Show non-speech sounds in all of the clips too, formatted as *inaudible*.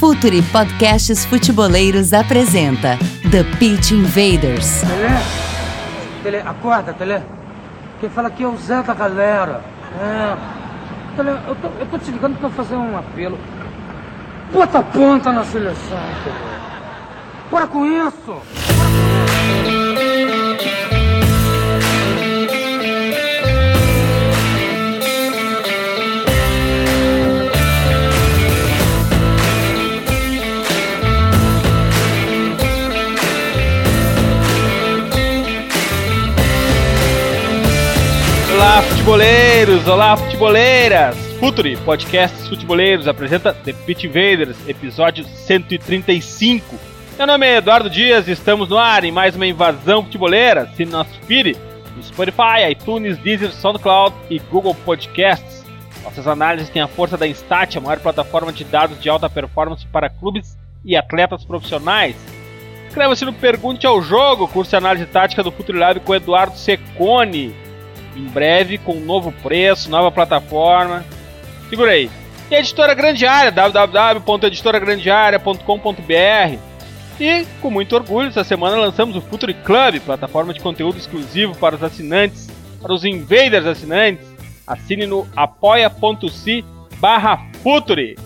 Futuri Podcasts Futeboleiros apresenta The Pitch Invaders. Tele, Tele, acorda, Tele. Quem fala aqui é o Zé da galera. É. Tele, eu tô, eu tô te ligando pra fazer um apelo. Bota ponta na seleção, Tele. Bora com isso! Olá, futeboleiros! Olá, futeboleiras! Futuri, podcast Futeboleiros, apresenta The Pit Invaders, episódio 135. Meu nome é Eduardo Dias e estamos no ar em mais uma invasão futeboleira. Assine nosso feed no Spotify, iTunes, Deezer, SoundCloud e Google Podcasts. Nossas análises têm a força da Instat, a maior plataforma de dados de alta performance para clubes e atletas profissionais. Inscreva-se no Pergunte ao Jogo, curso de análise tática do Futuri Lab com Eduardo Secone em breve com um novo preço, nova plataforma. Segura aí. E a editora Grande Área, www.editoragrandearea.com.br. E, com muito orgulho, essa semana lançamos o Futuri Club, plataforma de conteúdo exclusivo para os assinantes, para os invaders assinantes. Assine no apoia.se barra Futuri.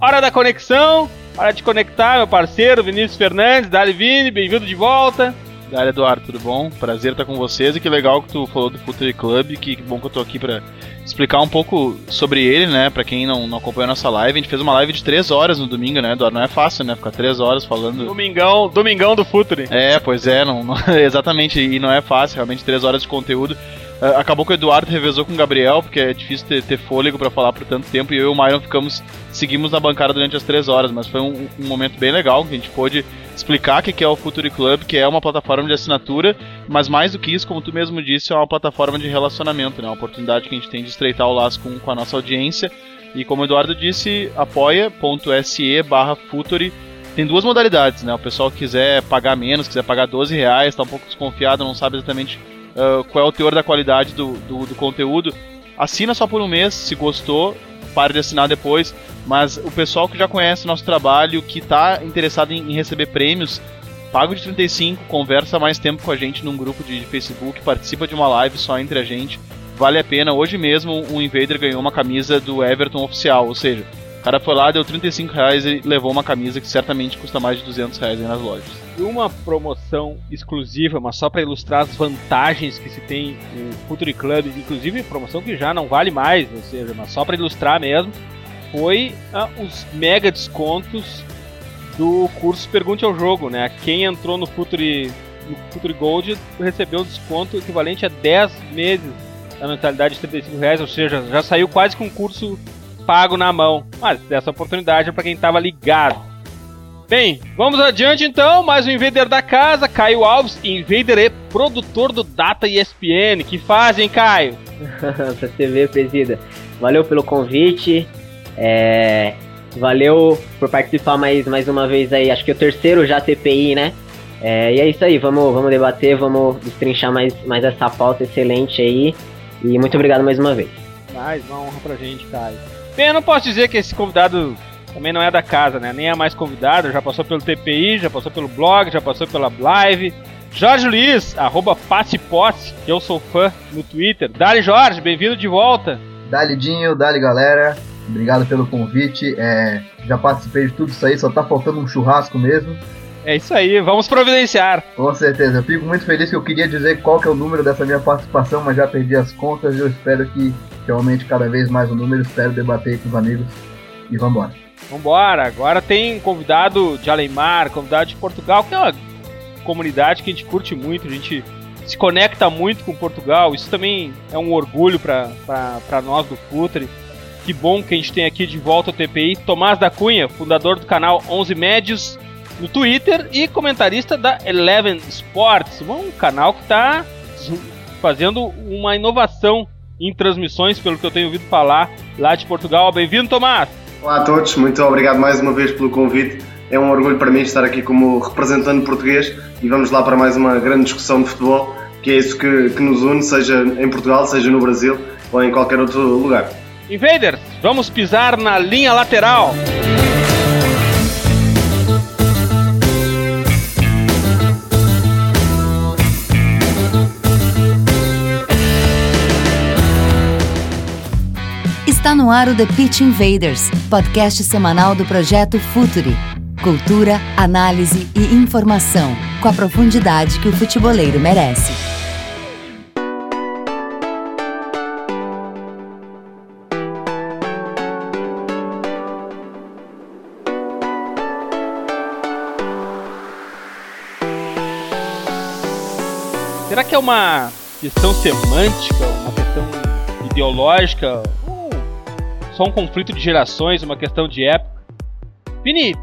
Hora da conexão, hora de conectar meu parceiro Vinícius Fernandes, Dali Vini, bem-vindo de volta. Galera Eduardo, tudo bom? Prazer estar com vocês e que legal que tu falou do Futuri Club, que, bom que eu tô aqui para explicar um pouco sobre ele, né? Pra quem não, não acompanhou a nossa live, a gente fez uma live de 3 horas no domingo, né, Eduardo? Não é fácil, né? Ficar 3 horas falando. Domingão, domingão do Futuri. É, pois é, não, não- *laughs* exatamente, e não é fácil, realmente 3 horas de conteúdo. Ah, acabou que o Eduardo revezou com o Gabriel, porque é difícil ter, ter fôlego para falar por tanto tempo, e eu e o Myron ficamos, seguimos na bancada durante as 3 horas, mas foi um, um momento bem legal, que a gente pôde explicar o que é o Futuri Club, que é uma plataforma de assinatura, mas mais do que isso, como tu mesmo disse, é uma plataforma de relacionamento, né? Uma oportunidade que a gente tem de estreitar o laço com, com a nossa audiência. E como o Eduardo disse, apoia.se barra Futuri. Tem duas modalidades, né? O pessoal quiser pagar menos, quiser pagar 12 reais, tá um pouco desconfiado, não sabe exatamente ah, qual é o teor da qualidade do, do, do conteúdo. Assina só por um mês, se gostou, pare de assinar depois. Mas o pessoal que já conhece o nosso trabalho, que está interessado em, em receber prêmios, paga o de 35, conversa mais tempo com a gente num grupo de, de Facebook, participa de uma live só entre a gente. Vale a pena. Hoje mesmo um Invader ganhou uma camisa do Everton oficial, ou seja, o cara foi lá, deu 35 reais e levou uma camisa que certamente custa mais de 200 reais nas lojas. Uma promoção exclusiva, mas só para ilustrar as vantagens que se tem no Futuri Club, inclusive promoção que já não vale mais, ou seja, mas só para ilustrar mesmo, foi ah, os mega descontos do curso Pergunte ao Jogo, né? Quem entrou no Futuri, no Futuri Gold recebeu desconto equivalente a 10 meses da mensalidade de 35 reais, ou seja, já saiu quase com um curso pago na mão. Mas dessa oportunidade é para quem estava ligado. Bem, vamos adiante então. Mais um Invader da casa, Caio Alves, Invader e produtor do Data ESPN. Que fazem, Caio? *laughs* pra você ver, presida. Valeu pelo convite. é, Valeu por participar mais, mais uma vez aí. Acho que é o terceiro já TPI, né? É, e é isso aí, vamos, vamos debater, vamos destrinchar mais, mais essa pauta excelente aí. E muito obrigado mais uma vez. Mais uma honra pra gente, Caio. Bem, eu não posso dizer que esse convidado também não é da casa, né? Nem é mais convidado, já passou pelo TPI, já passou pelo blog, já passou pela live. Jorge Luiz, arroba que eu sou fã no Twitter. Dali Jorge, bem-vindo de volta. Dali Dinho, Dali galera, obrigado pelo convite. É, já participei de tudo isso aí, só tá faltando um churrasco mesmo. É isso aí, vamos providenciar. Com certeza, eu fico muito feliz que eu queria dizer qual que é o número dessa minha participação, mas já perdi as contas e eu espero que, que aumente cada vez mais o número, espero debater com os amigos e vambora. Vambora, agora tem convidado de Alemar, convidado de Portugal, que é uma comunidade que a gente curte muito, a gente se conecta muito com Portugal, isso também é um orgulho para nós do Futre. Que bom que a gente tem aqui de volta o TPI, Tomás da Cunha, fundador do canal 11 Médios no Twitter e comentarista da Eleven Sports, um canal que está fazendo uma inovação em transmissões, pelo que eu tenho ouvido falar lá de Portugal. Bem-vindo, Tomás! Olá a todos, muito obrigado mais uma vez pelo convite. É um orgulho para mim estar aqui como representante português e vamos lá para mais uma grande discussão de futebol, que é isso que, que nos une, seja em Portugal, seja no Brasil ou em qualquer outro lugar. Invaders, vamos pisar na linha lateral. Está no ar o The Pitch Invaders, podcast semanal do projeto Futuri. Cultura, análise e informação, com a profundidade que o futeboleiro merece. Será que é uma questão semântica, uma questão ideológica, só um conflito de gerações, uma questão de época? Vini,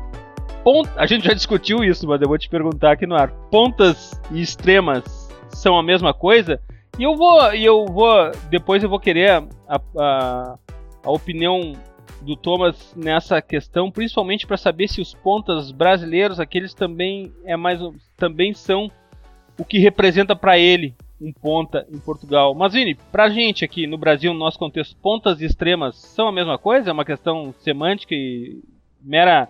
pont... a gente já discutiu isso, mas eu vou te perguntar aqui no ar. Pontas e extremas são a mesma coisa? E eu vou, e eu vou, depois eu vou querer a, a, a opinião do Thomas nessa questão, principalmente para saber se os pontas brasileiros, aqueles também é mais, também são o que representa para ele um ponta em Portugal. Mas Vini, pra gente aqui no Brasil, no nosso contexto, pontas e extremas são a mesma coisa? É uma questão semântica e mera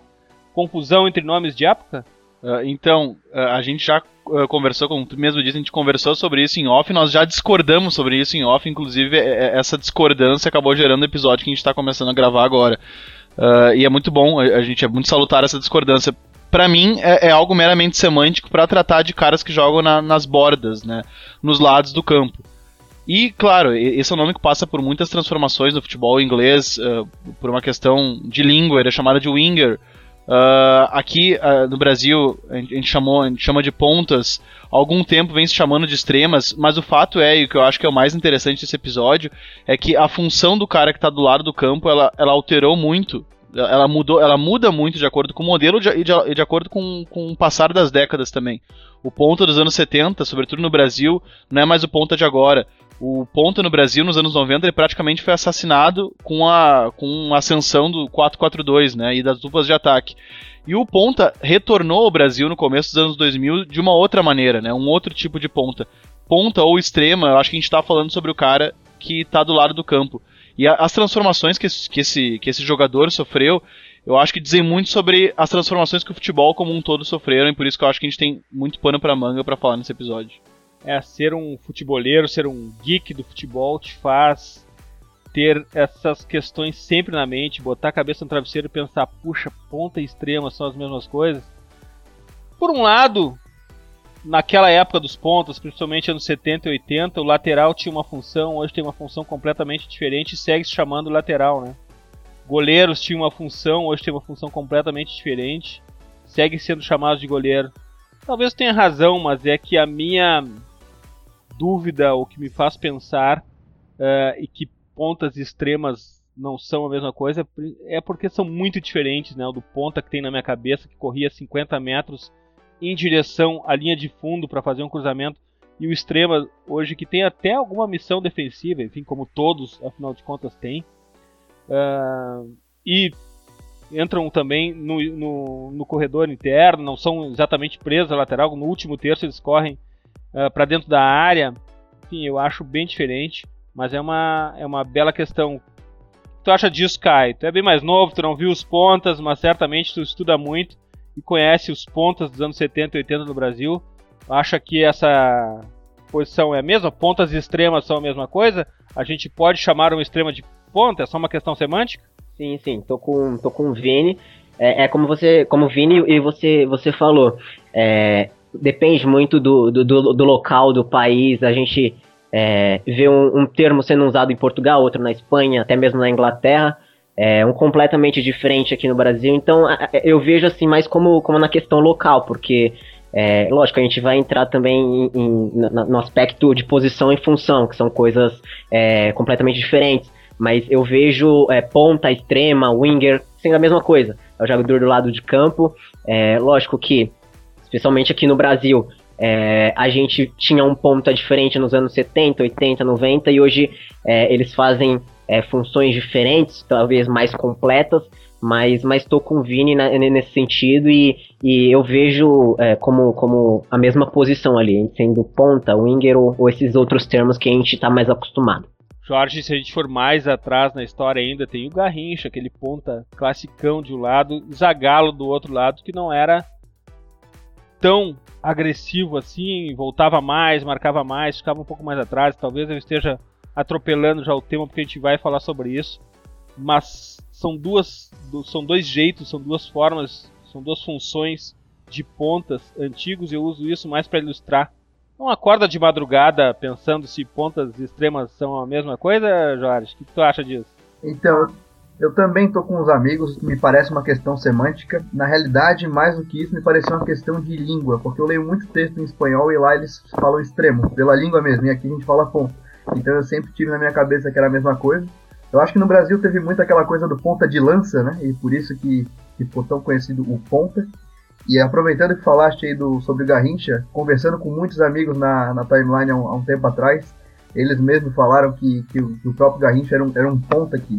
confusão entre nomes de época? Uh, então, uh, a gente já uh, conversou, como tu mesmo disse, a gente conversou sobre isso em off, nós já discordamos sobre isso em off, inclusive é, é, essa discordância acabou gerando o episódio que a gente está começando a gravar agora. e é muito bom, a, a, gente é muito salutar essa discordância. Para mim, é, é, algo meramente semântico para tratar de caras que jogam na, nas bordas, né, nos lados do campo. E, claro, esse é um nome que passa por muitas transformações no futebol inglês, por uma questão de língua, ele é chamado de winger, Uh, aqui uh, no Brasil a gente, chamou, a gente chama de pontas, há algum tempo vem se chamando de extremas, mas o fato é, e o que eu acho que é o mais interessante desse episódio, é que a função do cara que está do lado do campo, ela, ela alterou muito, ela mudou, ela muda muito de acordo com o modelo e de, de, de, acordo com, com o passar das décadas também. O ponta dos anos 70, sobretudo no Brasil, não é mais o ponta de agora. O ponta no Brasil, nos anos 90, ele praticamente foi assassinado com a, com a ascensão do 4-4-2, né, e das duplas de ataque. E o ponta retornou ao Brasil no começo dos anos 2000 de uma outra maneira, né, um outro tipo de ponta. Ponta ou extrema, eu acho que a gente está falando sobre o cara que está do lado do campo. E a, as transformações que esse, que, esse, que esse jogador sofreu, eu acho que dizem muito sobre as transformações que o futebol como um todo sofreram, e por isso que eu acho que a gente tem muito pano para manga para falar nesse episódio é ser um futeboleiro, ser um geek do futebol te faz ter essas questões sempre na mente, botar a cabeça no travesseiro e pensar, puxa, ponta e extrema são as mesmas coisas. Por um lado, naquela época dos pontos, principalmente anos 70 e 80, o lateral tinha uma função, hoje tem uma função completamente diferente e segue se chamando lateral, né? Goleiros tinham uma função, hoje tem uma função completamente diferente, segue sendo chamados de goleiro. Talvez tenha razão, mas é que a minha dúvida, o que me faz pensar uh, e que pontas extremas não são a mesma coisa, é porque são muito diferentes, né? O do ponta que tem na minha cabeça, que corria 50 metros em direção à linha de fundo para fazer um cruzamento, e o extrema hoje que tem até alguma missão defensiva, enfim, como todos, afinal de contas, tem. Uh, e entram também no, no, no, corredor interno, não são exatamente presos à lateral, no último terço eles correm uh, ah, para dentro da área. Enfim, eu acho bem diferente, mas é uma, é uma bela questão. Tu acha disso, Kai? Tu é bem mais novo, tu não viu os pontas, mas certamente tu estuda muito e conhece os pontas dos anos 70 e 80 no Brasil. Acha que essa posição é a mesma? Pontas e extremas são a mesma coisa? A gente pode chamar um extrema de ponta? É só uma questão semântica? Sim, sim. Tô com, tô com o Vini. É, é, como você, como Vini e você, você falou. É, depende muito do, do, do, local, do país. A gente é, vê um, um, termo sendo usado em Portugal, outro na Espanha, até mesmo na Inglaterra. É um completamente diferente aqui no Brasil. Então eu vejo assim mais como, como na questão local, porque é, lógico, a gente vai entrar também em, em, no aspecto de posição e função, que são coisas é, completamente diferentes. Mas eu vejo é, ponta, extrema, winger, sendo a mesma coisa. É o jogador do lado de campo. É, lógico que especialmente aqui no Brasil. É, a gente tinha um ponta diferente nos anos 70, 80, 90 e hoje é, eles fazem é, funções diferentes, talvez mais completas, mas estou com o Vini na, nesse sentido e, e eu vejo é, como, como a mesma posição ali, sendo ponta, winger ou, ou esses outros termos que a gente está mais acostumado. Jorge, se a gente for mais atrás na história ainda, tem o Garrincha, aquele ponta classicão de um lado, Zagalo do outro lado, que não era tão agressivo assim, voltava mais, marcava mais, ficava um pouco mais atrás. Talvez eu esteja atropelando já o tema porque a gente vai falar sobre isso. mas são duas, são dois jeitos, são duas formas, são duas funções de pontas antigos. Eu uso isso mais para ilustrar. Não acorda de madrugada pensando se pontas extremas são a mesma coisa, Jorge? O que tu acha disso? Então, eu também tô com os amigos, me parece uma questão semântica. Na realidade, mais do que isso, me pareceu uma questão de língua, porque eu leio muito texto em espanhol e lá eles falam extremo, pela língua mesmo, e aqui a gente fala ponta. Então eu sempre tive na minha cabeça que era a mesma coisa. Eu acho que no Brasil teve muito aquela coisa do ponta de lança, né? E por isso que, que ficou tão conhecido o ponta. E aproveitando que falaste aí do, sobre o Garrincha, conversando com muitos amigos na, na timeline há um, há um tempo atrás, eles mesmos falaram que, que, o, que o próprio Garrincha era um, era um ponta aqui.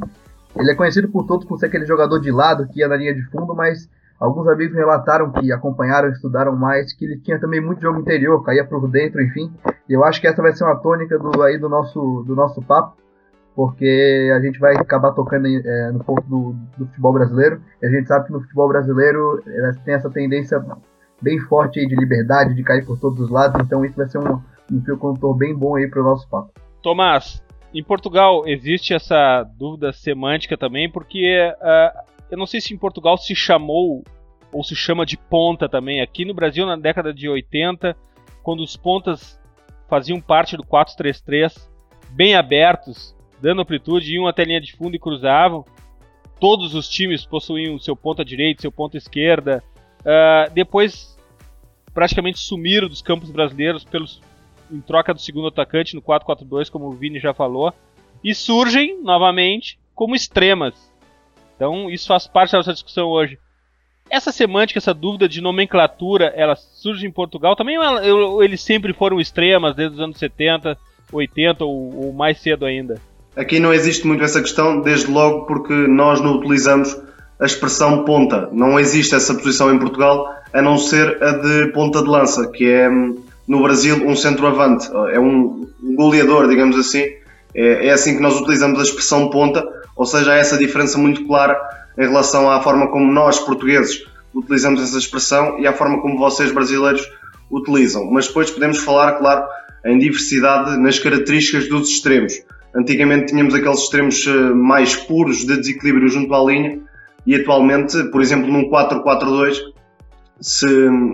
Ele é conhecido por todos por ser aquele jogador de lado que ia na linha de fundo, mas alguns amigos relataram que acompanharam, estudaram mais, que ele tinha também muito jogo interior, caía por dentro, enfim. E eu acho que essa vai ser uma tônica do, aí do nosso, do nosso papo porque a gente vai acabar tocando é, no ponto do, do, futebol brasileiro. E a gente sabe que no futebol brasileiro tem essa tendência bem forte de liberdade, de cair por todos os lados. Então isso vai ser um, um fio condutor bem bom aí para o nosso papo. Tomás, em Portugal existe essa dúvida semântica também, porque uh, eu não sei se em Portugal se chamou ou se chama de ponta também. Aqui no Brasil, na década de 80, quando os pontas faziam parte do 4-3-3, bem abertos, dando amplitude, iam até a linha de fundo e cruzavam. Todos os times possuíam seu ponta direita, seu ponta esquerda. Uh, depois, praticamente sumiram dos campos brasileiros pelos, em troca do segundo atacante no 4-4-2, como o Vini já falou. E surgem, novamente, como extremas. Então, isso faz parte da nossa discussão hoje. Essa semântica, essa dúvida de nomenclatura, ela surge em Portugal também ou eles sempre foram extremas desde os anos 70, 80 ou, ou mais cedo ainda? Aqui não existe muito essa questão, desde logo porque nós não utilizamos a expressão ponta. Não existe essa posição em Portugal, a não ser a de ponta de lança, que é no Brasil um centroavante, é um goleador, digamos assim. É, é assim que nós utilizamos a expressão ponta, ou seja, há essa diferença muito clara em relação à forma como nós, portugueses, utilizamos essa expressão e à forma como vocês, brasileiros, utilizam. Mas depois podemos falar, claro, em diversidade nas características dos extremos. Antigamente tínhamos aqueles extremos eh, mais puros de desequilíbrio junto à linha e atualmente, por exemplo, num 4-4-2, se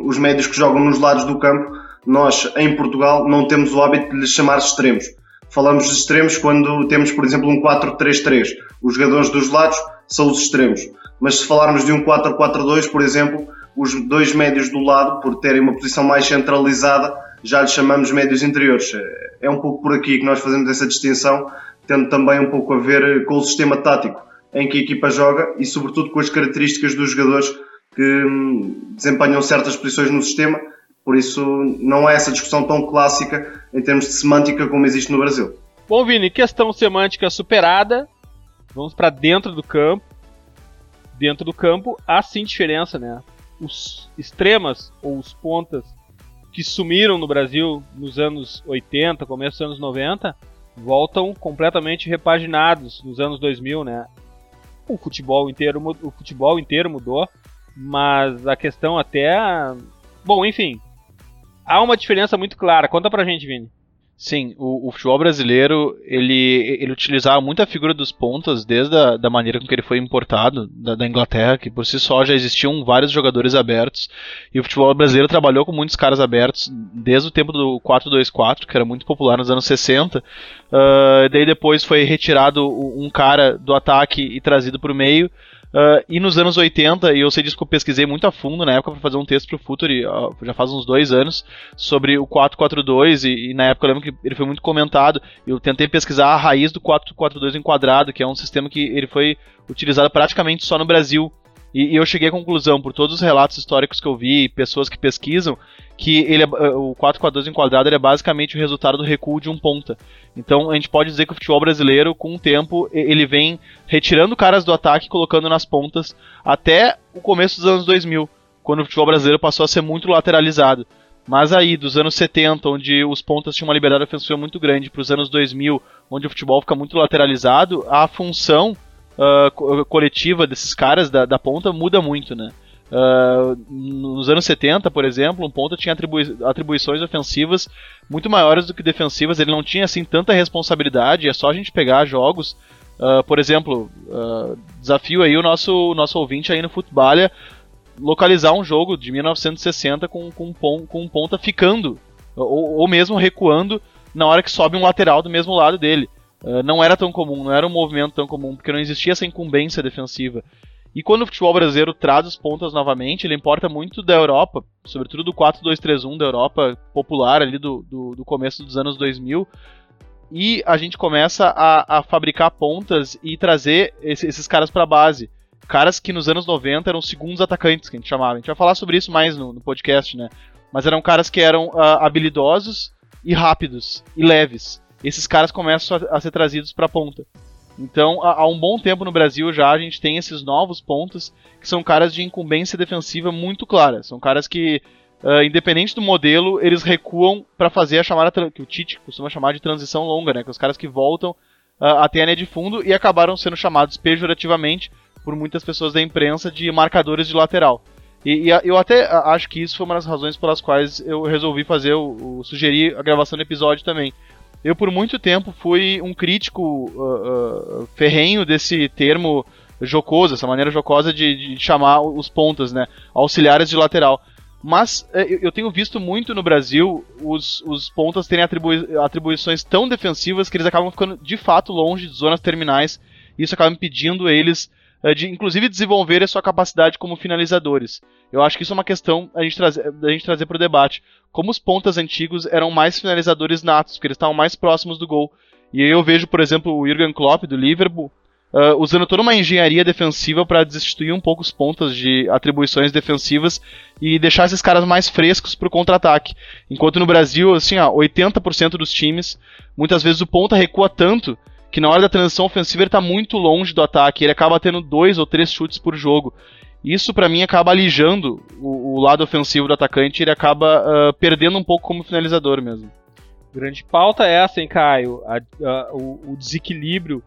os médios que jogam nos lados do campo, nós em Portugal não temos o hábito de lhes chamar extremos. Falamos de extremos quando temos, por exemplo, um 4-3-3. Os jogadores dos lados são os extremos. Mas se falarmos de um 4-4-2, por exemplo, os dois médios do lado, por terem uma posição mais centralizada, já lhe chamamos médios interiores. É um pouco por aqui que nós fazemos essa distinção, tendo também um pouco a ver com o sistema tático em que a equipa joga e, sobretudo, com as características dos jogadores que hum, desempenham certas posições no sistema. Por isso, não é essa discussão tão clássica em termos de semântica como existe no Brasil. Bom, Vini, questão semântica superada. Vamos para dentro do campo. Dentro do campo há sim diferença, né? Os extremas ou os pontas que sumiram no Brasil nos anos 80, começo dos anos 90, voltam completamente repaginados nos anos 2000, né? O futebol inteiro, o futebol inteiro mudou, mas a questão até, bom, enfim, há uma diferença muito clara. Conta pra gente, Vini. Sim, o, o, futebol brasileiro ele, ele utilizava muito a figura dos pontas desde a da maneira com que ele foi importado da, da, Inglaterra, que por si só já existiam vários jogadores abertos. E o futebol brasileiro trabalhou com muitos caras abertos desde o tempo do 4-2-4, que era muito popular nos anos 60. Uh, ah, daí depois foi retirado um cara do ataque e trazido para o meio. Uh, e nos anos 80, e eu sei disso que eu pesquisei muito a fundo na época para fazer um texto pro Futuri, uh, já faz uns dois anos, sobre o 442, e, e, na época eu lembro que ele foi muito comentado. Eu tentei pesquisar a raiz do 442 enquadrado, que é um sistema que ele foi utilizado praticamente só no Brasil. E, e, eu cheguei à conclusão, por todos os relatos históricos que eu vi, pessoas que pesquisam, que ele é, o 4-4-2 enquadrado é basicamente o resultado do recuo de um ponta. Então a gente pode dizer que o futebol brasileiro, com o tempo, ele vem retirando caras do ataque e colocando nas pontas até o começo dos anos 2000, quando o futebol brasileiro passou a ser muito lateralizado. Mas aí, dos anos 70, onde os pontas tinham uma liberdade ofensiva muito grande, para os anos 2000, onde o futebol fica muito lateralizado, a função uh, coletiva desses caras da, da ponta muda muito, né? Uh, nos anos 70, por exemplo, um ponta tinha atribui atribuições ofensivas muito maiores do que defensivas. Ele não tinha assim tanta responsabilidade. É só a gente pegar jogos Uh, por exemplo, uh, desafio aí o nosso, nosso ouvinte aí no futebol localizar um jogo de 1960 com, com, com um ponta ficando, ou, ou mesmo recuando na hora que sobe um lateral do mesmo lado dele. Uh, não era tão comum, não era um movimento tão comum, porque não existia essa incumbência defensiva. E quando o futebol brasileiro traz os pontas novamente, ele importa muito da Europa, sobretudo do 4-2-3-1 da Europa popular ali do, do, do, começo dos anos 2000. E a gente começa a, a fabricar pontas e trazer esse, esses caras para a base. Caras que nos anos 90 eram segundos atacantes, que a gente chamava. A gente vai falar sobre isso mais no, no podcast, né? Mas eram caras que eram uh, habilidosos e rápidos e leves. Esses caras começam a, a ser trazidos para a ponta. Então, há, há, um bom tempo no Brasil já a gente tem esses novos pontos que são caras de incumbência defensiva muito clara. São caras que, uh, independente do modelo, eles recuam para fazer a chamada que o Tite costuma chamar de transição longa, né? Que os caras que voltam uh, até a linha de fundo e acabaram sendo chamados pejorativamente por muitas pessoas da imprensa de marcadores de lateral. E, e, eu até acho que isso foi uma das razões pelas quais eu resolvi fazer o, o sugerir a gravação do episódio também eu por muito tempo fui um crítico uh, uh, ferrenho desse termo jocoso, essa maneira jocosa de, de, chamar os pontas, né? Auxiliares de lateral. Mas é, eu tenho visto muito no Brasil os, os pontas terem atribui atribuições tão defensivas que eles acabam ficando de fato longe de zonas terminais. E isso acaba impedindo eles de inclusive desenvolver a sua capacidade como finalizadores. Eu acho que isso é uma questão a gente trazer, a gente trazer para o debate. Como os pontas antigos eram mais finalizadores natos, porque eles estavam mais próximos do gol. E eu vejo, por exemplo, o Jurgen Klopp do Liverpool uh, usando toda uma engenharia defensiva para destituir um pouco os pontas de atribuições defensivas e deixar esses caras mais frescos para o contra-ataque. Enquanto no Brasil, assim, ó, 80% dos times, muitas vezes o ponta recua tanto que na hora da transição ofensiva ele está muito longe do ataque, ele acaba tendo dois ou três chutes por jogo. Isso para mim acaba alijando o, o, lado ofensivo do atacante, ele acaba uh, perdendo um pouco como finalizador mesmo. Grande pauta é essa, hein, Caio? A, a, o, o, desequilíbrio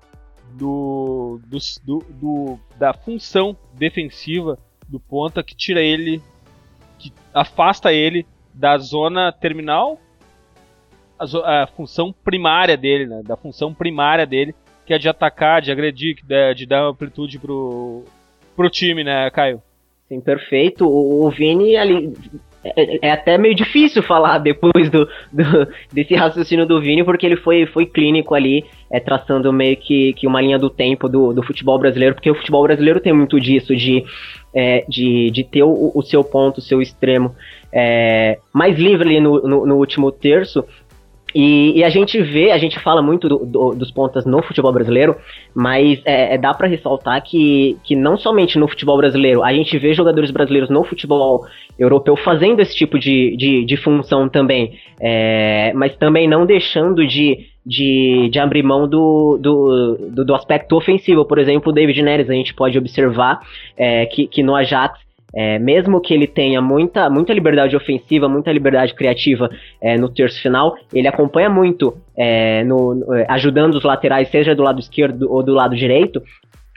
do, do, do, do, da função defensiva do ponta que tira ele, que afasta ele da zona terminal a, a, função primária dele, né? Da função primária dele, que é de atacar, de agredir, de, de dar amplitude pro, pro time, né, Caio? Sim, perfeito. O, o Vini ali. É, é, até meio difícil falar *laughs* depois do, do, desse raciocínio do Vini, porque ele foi, foi clínico ali, é, traçando meio que, que uma linha do tempo do, do futebol brasileiro, porque o futebol brasileiro tem muito disso, de, é, de, de ter o, o seu ponto, o seu extremo é, mais livre ali no, no, no último terço, e, e, a gente vê, a gente fala muito do, do, dos pontas no futebol brasileiro, mas é, é, dá para ressaltar que, que não somente no futebol brasileiro, a gente vê jogadores brasileiros no futebol europeu fazendo esse tipo de, de, de função também, é, mas também não deixando de, de, de abrir mão do, do, do, do aspecto ofensivo. Por exemplo, o David Neres, a gente pode observar é, que, que no Ajax é, mesmo que ele tenha muita, muita liberdade ofensiva, muita liberdade criativa é, no terço final, ele acompanha muito, é, no, no, é, ajudando os laterais, seja do lado esquerdo ou do lado direito.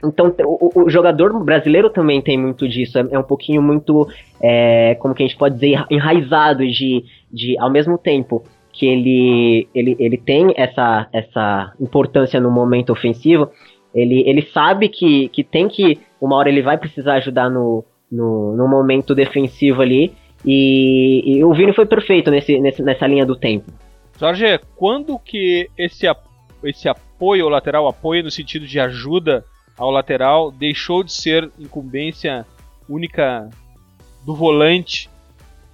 Então, o, o jogador brasileiro também tem muito disso, é, é um pouquinho muito, é, como que a gente pode dizer, enraizado de, de ao mesmo tempo que ele, ele, ele tem essa, essa importância no momento ofensivo, ele, ele sabe que, que tem que, uma hora ele vai precisar ajudar no, no, no momento defensivo ali. E, e, o Vini foi perfeito nesse, nesse, nessa linha do tempo. Jorge, quando que esse, esse apoio ao lateral, apoio no sentido de ajuda ao lateral, deixou de ser incumbência única do volante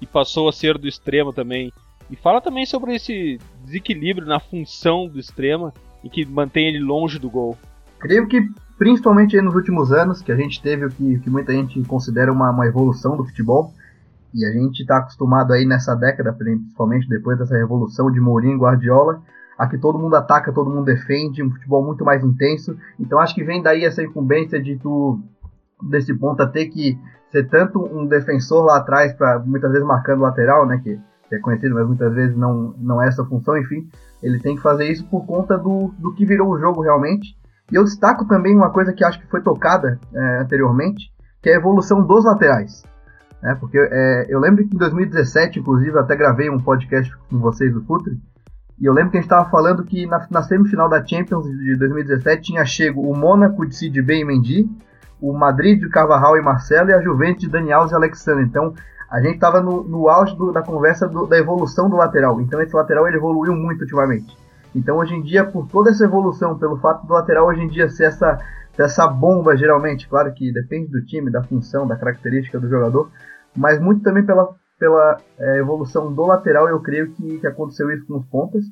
e passou a ser do extremo também? E fala também sobre esse desequilíbrio na função do extremo e que mantém ele longe do gol. Creio que principalmente nos últimos anos, que a gente teve o que, que muita gente considera uma, uma evolução do futebol, e a gente está acostumado aí nessa década, principalmente depois dessa revolução de Mourinho e Guardiola, a que todo mundo ataca, todo mundo defende, um futebol muito mais intenso. Então acho que vem daí essa incumbência de tu, desse ponto, a ter que ser tanto um defensor lá atrás, para muitas vezes marcando lateral, né, que, que, é conhecido, mas muitas vezes não, não é essa função, enfim. Ele tem que fazer isso por conta do, do que virou o jogo realmente e eu destaco também uma coisa que acho que foi tocada é, anteriormente, que é a evolução dos laterais. É, porque é, eu lembro que em 2017, inclusive, até gravei um podcast com vocês do Futre, E eu lembro que a gente estava falando que na, na, semifinal da Champions de 2017 tinha chego o Mônaco de Sid e Mendy, o Madrid de Carvajal e Marcelo e a Juventus de Dani Alves e Alexandre. Então a gente estava no, no auge do, da conversa do, da evolução do lateral. Então esse lateral ele evoluiu muito ultimamente. Então hoje em dia, por toda essa evolução, pelo fato do lateral hoje em dia ser essa, essa bomba geralmente, claro que depende do time, da função, da característica do jogador, mas muito também pela, pela é, evolução do lateral, eu creio que, que aconteceu isso com os pontas.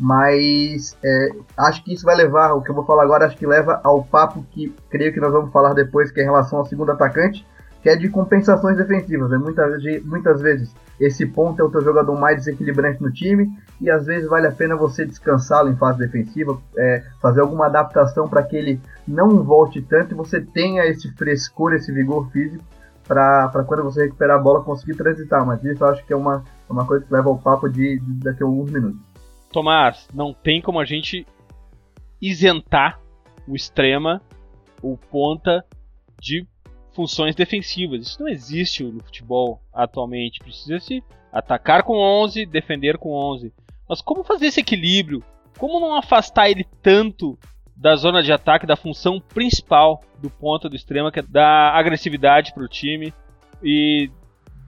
Mas é, acho que isso vai levar, o que eu vou falar agora, acho que leva ao papo que creio que nós vamos falar depois, que é em relação ao segundo atacante, que é de compensações defensivas. Né? Muitas, muitas vezes esse ponto é o teu jogador mais desequilibrante no time e às vezes vale a pena você descansá-lo em fase defensiva, é, fazer alguma adaptação para que ele não volte tanto e você tenha esse frescor, esse vigor físico para quando você recuperar a bola conseguir transitar. Mas isso eu acho que é uma, uma coisa que leva ao papo de, de daqui a alguns minutos. Tomás, não tem como a gente isentar o extrema, o ponta de funções defensivas. Isso não existe no futebol atualmente. Precisa-se atacar com 11, defender com 11. Mas como fazer esse equilíbrio? Como não afastar ele tanto da zona de ataque, da função principal do ponta do extrema, que é dar agressividade para o time e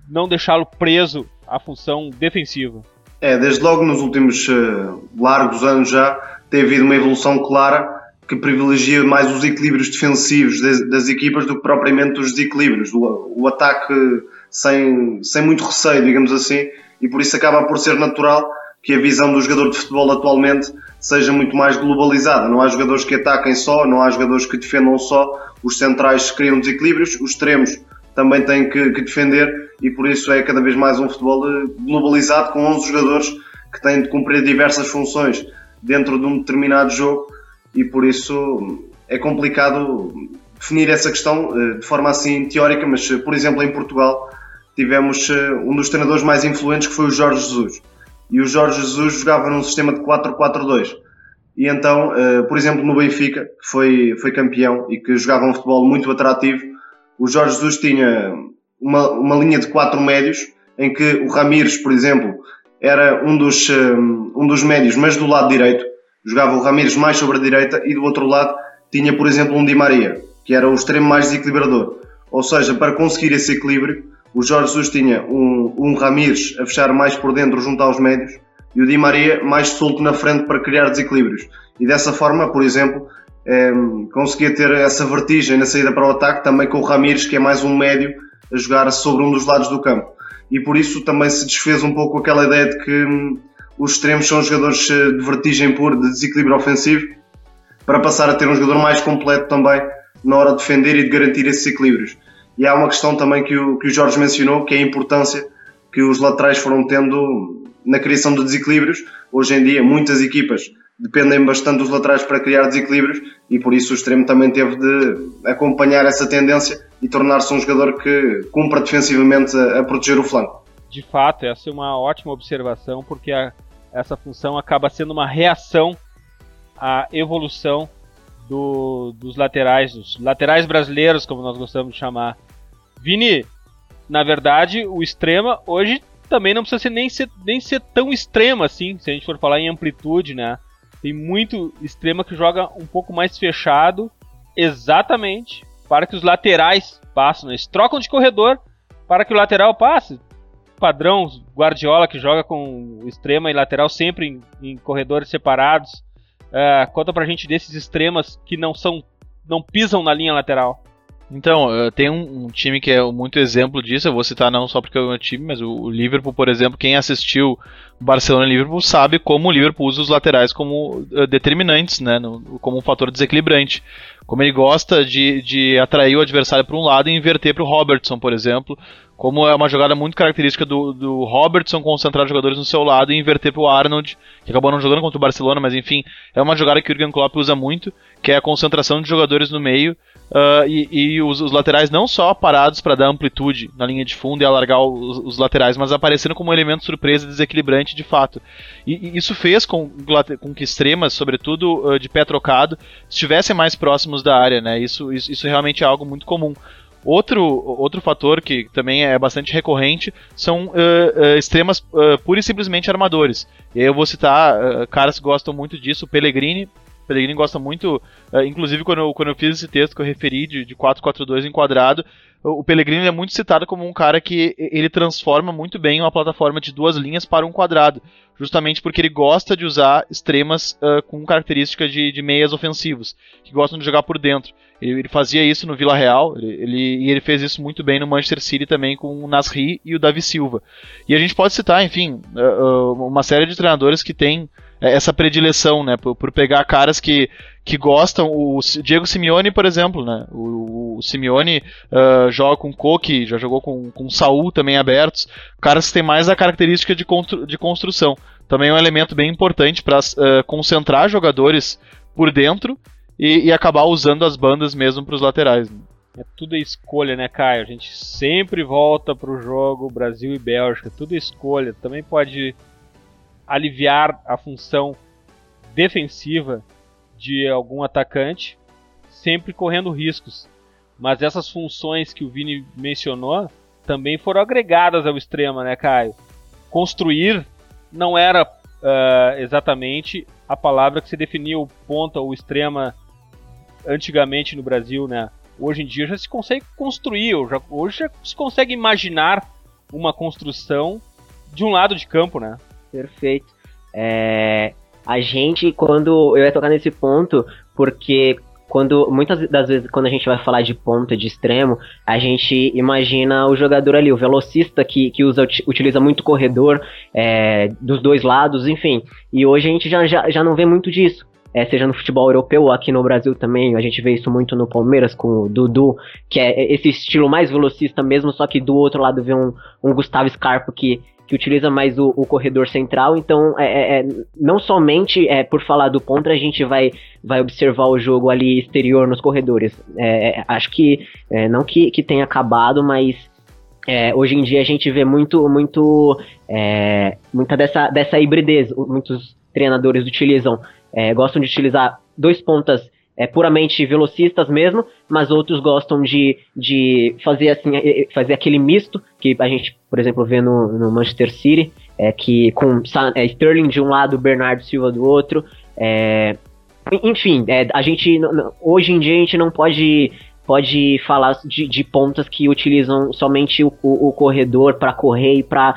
não deixá-lo preso à função defensiva? É, desde logo nos últimos uh, largos anos já tem havido uma evolução clara que privilegia mais os equilíbrios defensivos das, das equipas do que propriamente os desequilíbrios, o, o, ataque sem, sem muito receio, digamos assim, e por isso acaba por ser natural que a visão do jogador de futebol atualmente seja muito mais globalizada. Não há jogadores que ataquem só, não há jogadores que defendam só, os centrais criam desequilíbrios, os extremos também têm que, que defender e por isso é cada vez mais um futebol globalizado com 11 jogadores que têm de cumprir diversas funções dentro de um determinado jogo e por isso é complicado definir essa questão eh, de forma assim teórica, mas eh, por exemplo em Portugal tivemos eh, um dos treinadores mais influentes que foi o Jorge Jesus. E o Jorge Jesus jogava num sistema de 4-4-2. E então, por exemplo, no Benfica, que foi, foi campeão e que jogava um futebol muito atrativo, o Jorge Jesus tinha uma, uma linha de quatro médios, em que o Ramires, por exemplo, era um dos, um dos médios, mas do lado direito, jogava o Ramires mais sobre a direita e do outro lado tinha, por exemplo, um Di Maria, que era o extremo mais desequilibrador. Ou seja, para conseguir esse equilíbrio, o Jorge Jesus tinha um, um Ramires a fechar mais por dentro junto aos médios e o Di Maria mais solto na frente para criar desequilíbrios. E dessa forma, por exemplo, eh, conseguia ter essa vertigem na saída para o ataque também com o Ramires, que é mais um médio, a jogar sobre um dos lados do campo. E por isso também se desfez um pouco aquela ideia de que hum, os extremos são jogadores eh, de vertigem pura, de desequilíbrio ofensivo, para passar a ter um jogador mais completo também na hora de defender e de garantir esses equilíbrios. E há uma questão também que o, que o Jorge mencionou, que é a importância que os laterais foram tendo na criação de desequilíbrios. Hoje em dia, muitas equipas dependem bastante dos laterais para criar desequilíbrios e por isso o extremo também teve de acompanhar essa tendência e tornar-se um jogador que cumpra defensivamente a, a proteger o flanco. De fato, essa é uma ótima observação, porque a, essa função acaba sendo uma reação à evolução do, dos laterais, dos laterais brasileiros, como nós gostamos de chamar. Vini, na verdade, o extrema hoje também não precisa ser nem, ser nem ser tão extremo assim, se a gente for falar em amplitude, né? Tem muito extrema que joga um pouco mais fechado, exatamente para que os laterais passem. Né? Eles trocam de corredor para que o lateral passe padrão Guardiola que joga com extrema e lateral sempre em, em corredores separados. Uh, conta pra gente desses extremas que não são não pisam na linha lateral. Então, tem um, um, time que é muito exemplo disso, eu vou citar não só porque é o meu time, mas o, o Liverpool, por exemplo, quem assistiu Barcelona e Liverpool sabe como o Liverpool usa os laterais como uh, determinantes, né, no, como um fator desequilibrante. Como ele gosta de, de atrair o adversário para um lado e inverter para o Robertson, por exemplo, como é uma jogada muito característica do, do Robertson concentrar jogadores no seu lado e inverter para o Arnold, que acabou não jogando contra o Barcelona, mas enfim, é uma jogada que o Jurgen Klopp usa muito, que é a concentração de jogadores no meio uh, e, e os, os, laterais não só parados para dar amplitude na linha de fundo e alargar os, os, laterais, mas aparecendo como um elemento surpresa desequilibrante de fato. E, e isso fez com, com, que extremas, sobretudo uh, de pé trocado, estivessem mais próximos da área, né? Isso, isso, isso realmente é algo muito comum. Outro, outro fator que também é bastante recorrente são uh, uh, extremas uh, pura e simplesmente armadores. E aí eu vou citar caras que gostam muito disso, o Pellegrini. Pellegrini gosta muito, inclusive quando eu, quando eu fiz esse texto que eu referi de, de 4-4-2 enquadrado, o Pellegrini é muito citado como um cara que ele transforma muito bem uma plataforma de duas linhas para um quadrado, justamente porque ele gosta de usar extremas uh, com características de, de, meias ofensivos, que gostam de jogar por dentro. Ele, ele fazia isso no Vila Real, ele, e ele fez isso muito bem no Manchester City também com o Nasri e o Davi Silva. E a gente pode citar, enfim, uh, uh, uma série de treinadores que tem essa predileção, né, por, por pegar caras que que gostam. O Diego Simeone, por exemplo, né? O, o Simeone uh, joga com Koke, já jogou com, com Saul também abertos. Caras que têm mais a característica de, de construção. Também é um elemento bem importante para uh, concentrar jogadores por dentro e, e, acabar usando as bandas mesmo para os laterais. Né? É tudo escolha, né, Caio? A gente sempre volta para o jogo Brasil e Bélgica, tudo escolha. Também pode aliviar a função defensiva de algum atacante, sempre correndo riscos. Mas essas funções que o Vini mencionou também foram agregadas ao extremo, né, Caio? Construir não era uh, exatamente a palavra que se definia o ponta ou extrema antigamente no Brasil, né? Hoje em dia já se consegue construir, já, hoje já se consegue imaginar uma construção de um lado de campo, né? Perfeito. É, a gente, quando. Eu ia tocar nesse ponto, porque quando muitas das vezes quando a gente vai falar de ponta de extremo, a gente imagina o jogador ali, o velocista que, que usa, utiliza muito corredor é, dos dois lados, enfim. E hoje a gente já, já, já não vê muito disso. É, seja no futebol europeu ou aqui no Brasil também, a gente vê isso muito no Palmeiras com o Dudu, que é esse estilo mais velocista mesmo, só que do outro lado vê um, um Gustavo Scarpa que que utiliza mais o, o corredor central. Então, é, é, é, não somente é, por falar do ponto a gente vai, vai observar o jogo ali exterior nos corredores. É, é acho que, é, não que, que tenha acabado, mas hoje em dia a gente vê muito, muito, muita dessa, dessa hibridez. Muitos treinadores utilizam, gostam de utilizar dois pontas é, puramente velocistas mesmo, mas outros gostam de, de fazer assim, fazer aquele misto que a gente, por exemplo, vê no, no Manchester City, é, que com é, Sterling de um lado, Bernardo Silva do outro. É, enfim, é, a gente hoje em dia a gente não pode pode falar de, de pontas que utilizam somente o, o, o corredor para correr e para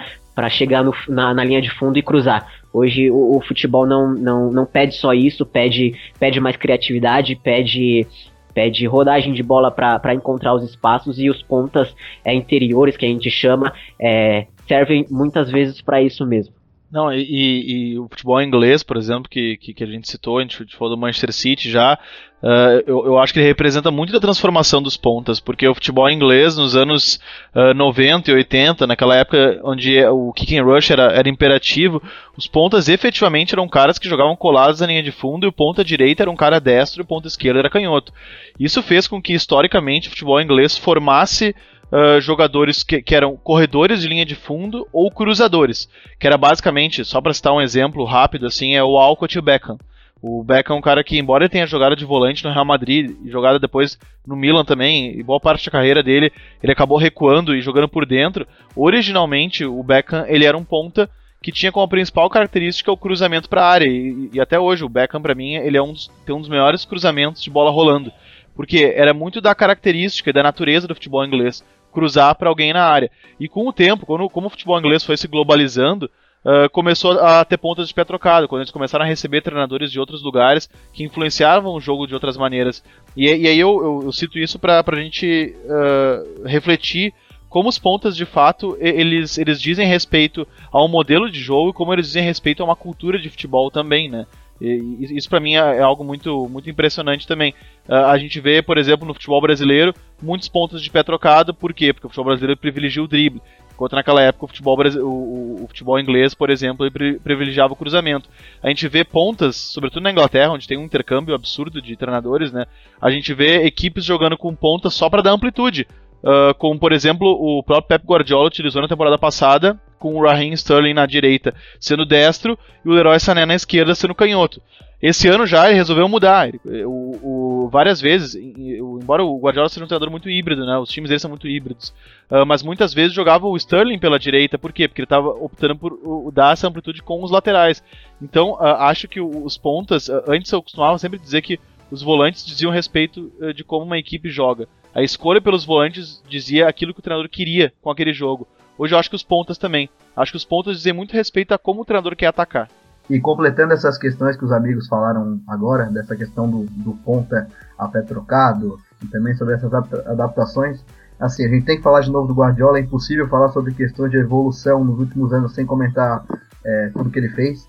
chegar no, na, na linha de fundo e cruzar. Hoje o, o, futebol não, não, não pede só isso, pede, pede mais criatividade, pede, pede rodagem de bola para encontrar os espaços e os pontas é, interiores, que a gente chama, é, servem muitas vezes para isso mesmo. Não, e, e, o futebol inglês, por exemplo, que, que, que, a gente citou, a gente falou do Manchester City já, uh, eu, eu, acho que ele representa muito da transformação dos pontas, porque o futebol inglês nos anos uh, 90 e 80, naquela época onde o kick and rush era, era imperativo, os pontas efetivamente eram caras que jogavam colados na linha de fundo e o ponta direita era um cara destro e o ponta esquerda era canhoto. Isso fez com que historicamente o futebol inglês formasse uh, jogadores que, que, eram corredores de linha de fundo ou cruzadores, que era basicamente, só para citar um exemplo rápido assim, é o Alcott e o Beckham. O Beckham é um cara que, embora ele tenha jogado de volante no Real Madrid e jogado depois no Milan também, e boa parte da carreira dele, ele acabou recuando e jogando por dentro. Originalmente, o Beckham ele era um ponta que tinha como principal característica o cruzamento para a área. E, e, até hoje, o Beckham, para mim, ele é um dos, tem um dos melhores cruzamentos de bola rolando. Porque era muito da característica da natureza do futebol inglês cruzar para alguém na área. E com o tempo, quando, como o futebol inglês foi se globalizando, uh, começou a ter pontas de pé trocado, quando eles começaram a receber treinadores de outros lugares que influenciavam o jogo de outras maneiras. E, e aí eu, eu, eu, cito isso para a gente uh, refletir como os pontas de fato eles, eles dizem respeito a um modelo de jogo e como eles dizem respeito a uma cultura de futebol também, né? E isso para mim é, é algo muito, muito impressionante também. Uh, a gente vê, por exemplo, no futebol brasileiro, muitos pontos de pé trocado, por quê? Porque o futebol brasileiro privilegia o drible. Enquanto naquela época o futebol, o, o futebol inglês, por exemplo, privilegiava o cruzamento. A gente vê pontas, sobretudo na Inglaterra, onde tem um intercâmbio absurdo de treinadores, né? A gente vê equipes jogando com pontas só para dar amplitude uh, como por exemplo o próprio Pep Guardiola utilizou na temporada passada, com o Raheem Sterling na direita sendo destro e o Leroy Sané na esquerda sendo canhoto. Esse ano já ele resolveu mudar. Ele, o, o, várias vezes, embora o Guardiola seja um treinador muito híbrido, né? Os times dele são muito híbridos. Uh, mas muitas vezes jogava o Sterling pela direita. Por quê? Porque ele estava optando por uh, dar essa amplitude com os laterais. Então, uh, acho que os pontas, antes eu costumava sempre dizer que os volantes diziam respeito de como uma equipe joga. A escolha pelos volantes dizia aquilo que o treinador queria com aquele jogo. Hoje eu acho que os pontas também. Acho que os pontas dizem muito respeito a como o treinador quer atacar. E completando essas questões que os amigos falaram agora, dessa questão do, do ponta pé trocado, e também sobre essas adaptações, assim, a gente tem que falar de novo do Guardiola, é impossível falar sobre questões de evolução nos últimos anos sem comentar é, tudo que ele fez.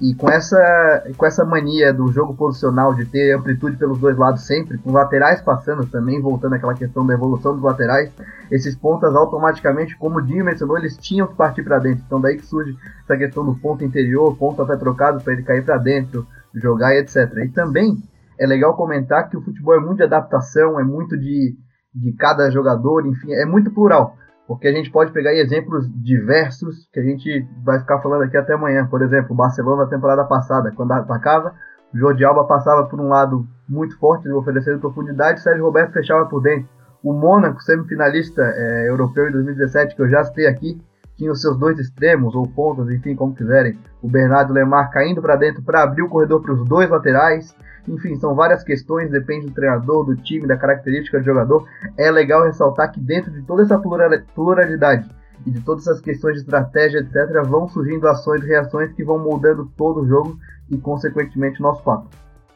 E com essa, com essa mania do jogo posicional de ter amplitude pelos dois lados sempre, com laterais passando também, voltando àquela questão da evolução dos laterais, esses pontas automaticamente, como o Dinho mencionou, eles tinham que partir para dentro. Então daí que surge essa questão do ponto interior, ponto até trocado para ele cair para dentro, jogar e etc. E também é legal comentar que o futebol é muito de adaptação, é muito de, de cada jogador, enfim, é muito plural. Porque a gente pode pegar exemplos diversos que a gente vai ficar falando aqui até amanhã. Por exemplo, o Barcelona na temporada passada, quando atacava, o Jordi Alba passava por um lado muito forte, oferecendo profundidade, o Sérgio Roberto fechava por dentro. O Mônaco, semifinalista é, europeu em 2017, que eu já citei aqui, tinha os seus dois extremos, ou pontas, enfim, como quiserem. O Bernardo Lemar caindo para dentro para abrir o corredor para os dois laterais. Enfim, são várias questões, depende do treinador, do time, da característica do jogador. É legal ressaltar que dentro de toda essa pluralidade e de todas essas questões de estratégia, etc., vão surgindo ações e reações que vão moldando todo o jogo e, consequentemente, nosso papo.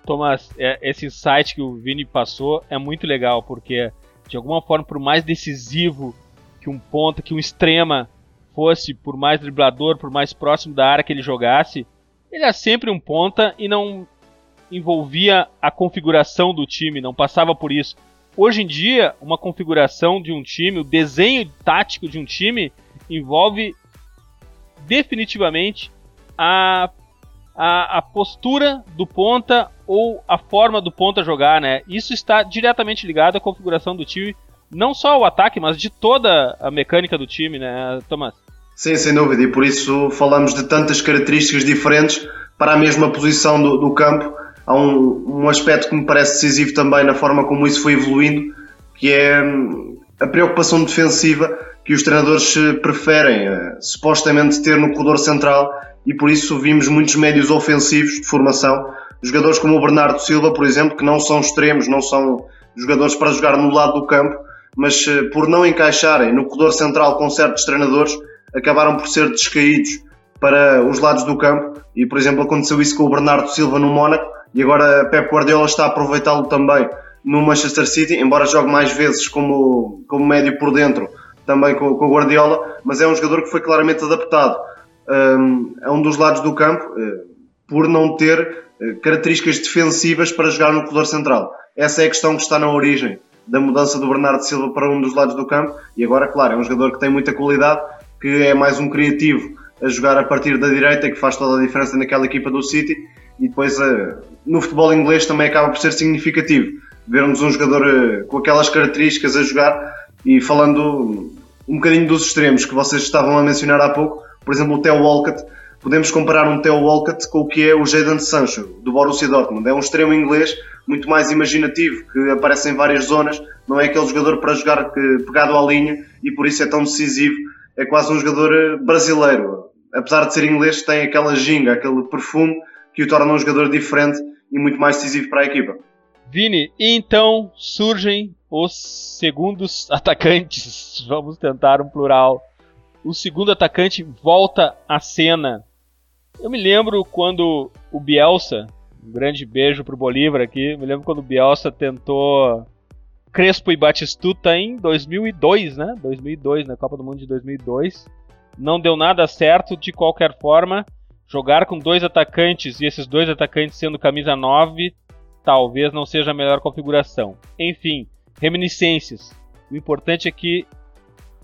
Thomas, é, esse insight que o Vini passou é muito legal, porque, de alguma forma, por mais decisivo que um ponta, que um extrema fosse, por mais driblador, por mais próximo da área que ele jogasse, ele é sempre um ponta e não envolvia a configuração do time, não passava por isso. Hoje em dia, uma configuração de um time, o desenho tático de um time, envolve definitivamente a, a, a postura do ponta ou a forma do ponta jogar, né? Isso está diretamente ligado à configuração do time, não só o ataque, mas de toda a mecânica do time, né, Tomás? Sim, sem dúvida, e por isso falamos de tantas características diferentes para a mesma posição do, do campo há um, um aspecto que me parece decisivo também na forma como isso foi evoluindo, que é hum, a preocupação defensiva que os treinadores preferem uh, supostamente ter no corredor central e por isso vimos muitos médios ofensivos de formação. Jogadores como o Bernardo Silva, por exemplo, que não são extremos, não são jogadores para jogar no lado do campo, mas uh, por não encaixarem no corredor central com certos treinadores, acabaram por ser descaídos para os lados do campo. E, por exemplo, aconteceu isso com o Bernardo Silva no Mónaco, e agora Pep Guardiola está a aproveitá-lo também no Manchester City, embora jogue mais vezes como, como médio por dentro, também com, com o Guardiola, mas é um jogador que foi claramente adaptado. Um, a um dos lados do campo uh, por não ter uh, características defensivas para jogar no corredor central. Essa é a questão que está na origem da mudança do Bernardo Silva para um dos lados do campo. E agora, claro, é um jogador que tem muita qualidade, que é mais um criativo a jogar a partir da direita, que faz toda a diferença naquela equipa do City e depois uh, no futebol inglês também acaba por ser significativo vermos um jogador uh, com aquelas características a jogar e falando um bocadinho dos extremos que vocês estavam a mencionar há pouco, por exemplo o Theo Walcott, podemos comparar um Theo Walcott com o que é o Jadon Sancho do Borussia Dortmund, é um extremo inglês muito mais imaginativo, que aparece em várias zonas, não é aquele jogador para jogar que, pegado à linha e por isso é tão decisivo, é quase um jogador eh, brasileiro, apesar de ser inglês tem aquela ginga, aquele perfume que o torna um jogador diferente e muito mais decisivo para a equipa. Vini, então surgem os segundos *laughs* atacantes. Vamos tentar um plural. O segundo atacante volta à cena. Eu me lembro quando o Bielsa, um grande beijo pro Bolívar aqui, me lembro quando o Bielsa tentou Crespo e Batistuta em 2002, né? 2002, na Copa do Mundo de 2002. Não deu nada certo de qualquer forma jogar com dois atacantes e esses dois atacantes sendo camisa 9 talvez não seja a melhor configuração. Enfim, reminiscências. O importante é que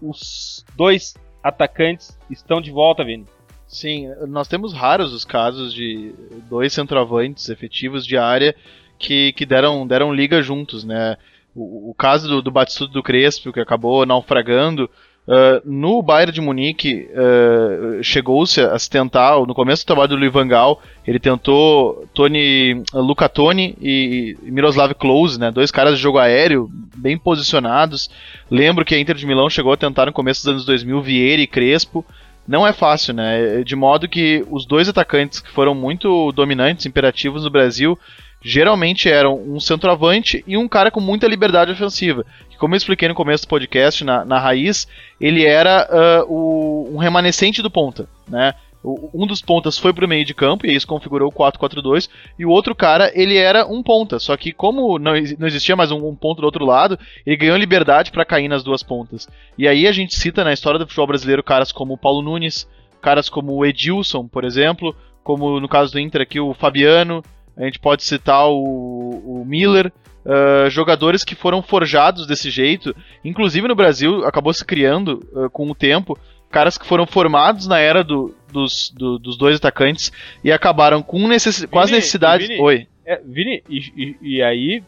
os dois atacantes estão de volta, Vini. Sim, nós temos raros os casos de dois centroavantes efetivos de área que, que deram, deram liga juntos, né? o, o caso do, do Batistuto do Crespo, que acabou naufragando, Uh, no Bayern de Munique, uh, chegou-se a se tentar, no começo do trabalho do Louis Van Gaal, ele tentou Tony, Luca Toni e Miroslav Klose, né, dois caras de jogo aéreo, bem posicionados. Lembro que a Inter de Milão chegou a tentar no começo dos anos 2000 Vieira e Crespo. Não é fácil, né? De modo que os dois atacantes que foram muito dominantes, imperativos no Brasil, geralmente eram um centroavante e um cara com muita liberdade ofensiva. Que, como eu expliquei no começo do podcast, na, na raiz, ele era uh, o, um remanescente do ponta, né? Um dos pontas foi pro meio de campo, e isso configurou o 4-4-2, e o outro cara, ele era um ponta, só que como não, não existia mais um, um ponto do outro lado, ele ganhou liberdade para cair nas duas pontas. E aí a gente cita na história do futebol brasileiro caras como o Paulo Nunes, caras como o Edilson, por exemplo, como no caso do Inter aqui o Fabiano, a gente pode citar o, o Miller, uh, jogadores que foram forjados desse jeito. Inclusive no Brasil acabou se criando uh, com o tempo caras que foram formados na era do, dos, do, dos dois atacantes e acabaram com necess... Vini, quase necessidade. Vini, Oi. É, Vini, e, e, e aí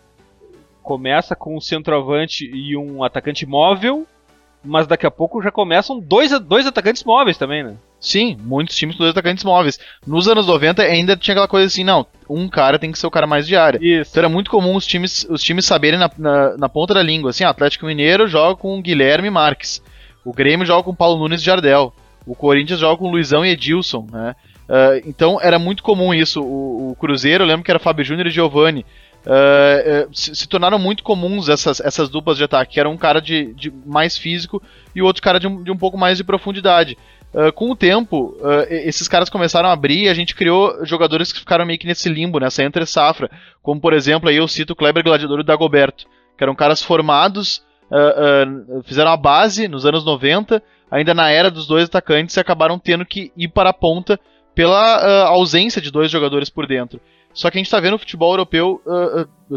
começa com um centroavante e um atacante móvel, mas daqui a pouco já começam dois, dois atacantes móveis também, né? Sim, muitos times com dois atacantes móveis. Nos anos 90 ainda tinha aquela coisa assim, não, um cara tem que ser o cara mais de área. Isso. Então era muito comum os times, os times saberem na, na, na ponta da língua, assim, Atlético Mineiro joga com Guilherme Marques, o Grêmio joga com Paulo Nunes de Jardel, o Corinthians joga com Luizão e Edilson, né? Uh, então era muito comum isso. O, o, Cruzeiro, eu lembro que era Fábio Júnior e Giovani. Uh, uh, se, se, tornaram muito comuns essas, essas duplas de ataque, que era um cara de, de mais físico e o outro cara de um, de um pouco mais de profundidade. Uh, com o tempo, uh, esses caras começaram a abrir e a gente criou jogadores que ficaram meio que nesse limbo, nessa entre safra. Como, por exemplo, aí eu cito o Kleber Gladiador e o Dagoberto, que eram caras formados, uh, fizeram a base nos anos 90, ainda na era dos dois atacantes, e acabaram tendo que ir para a ponta pela ausência de dois jogadores por dentro. Só que a gente está vendo o futebol europeu,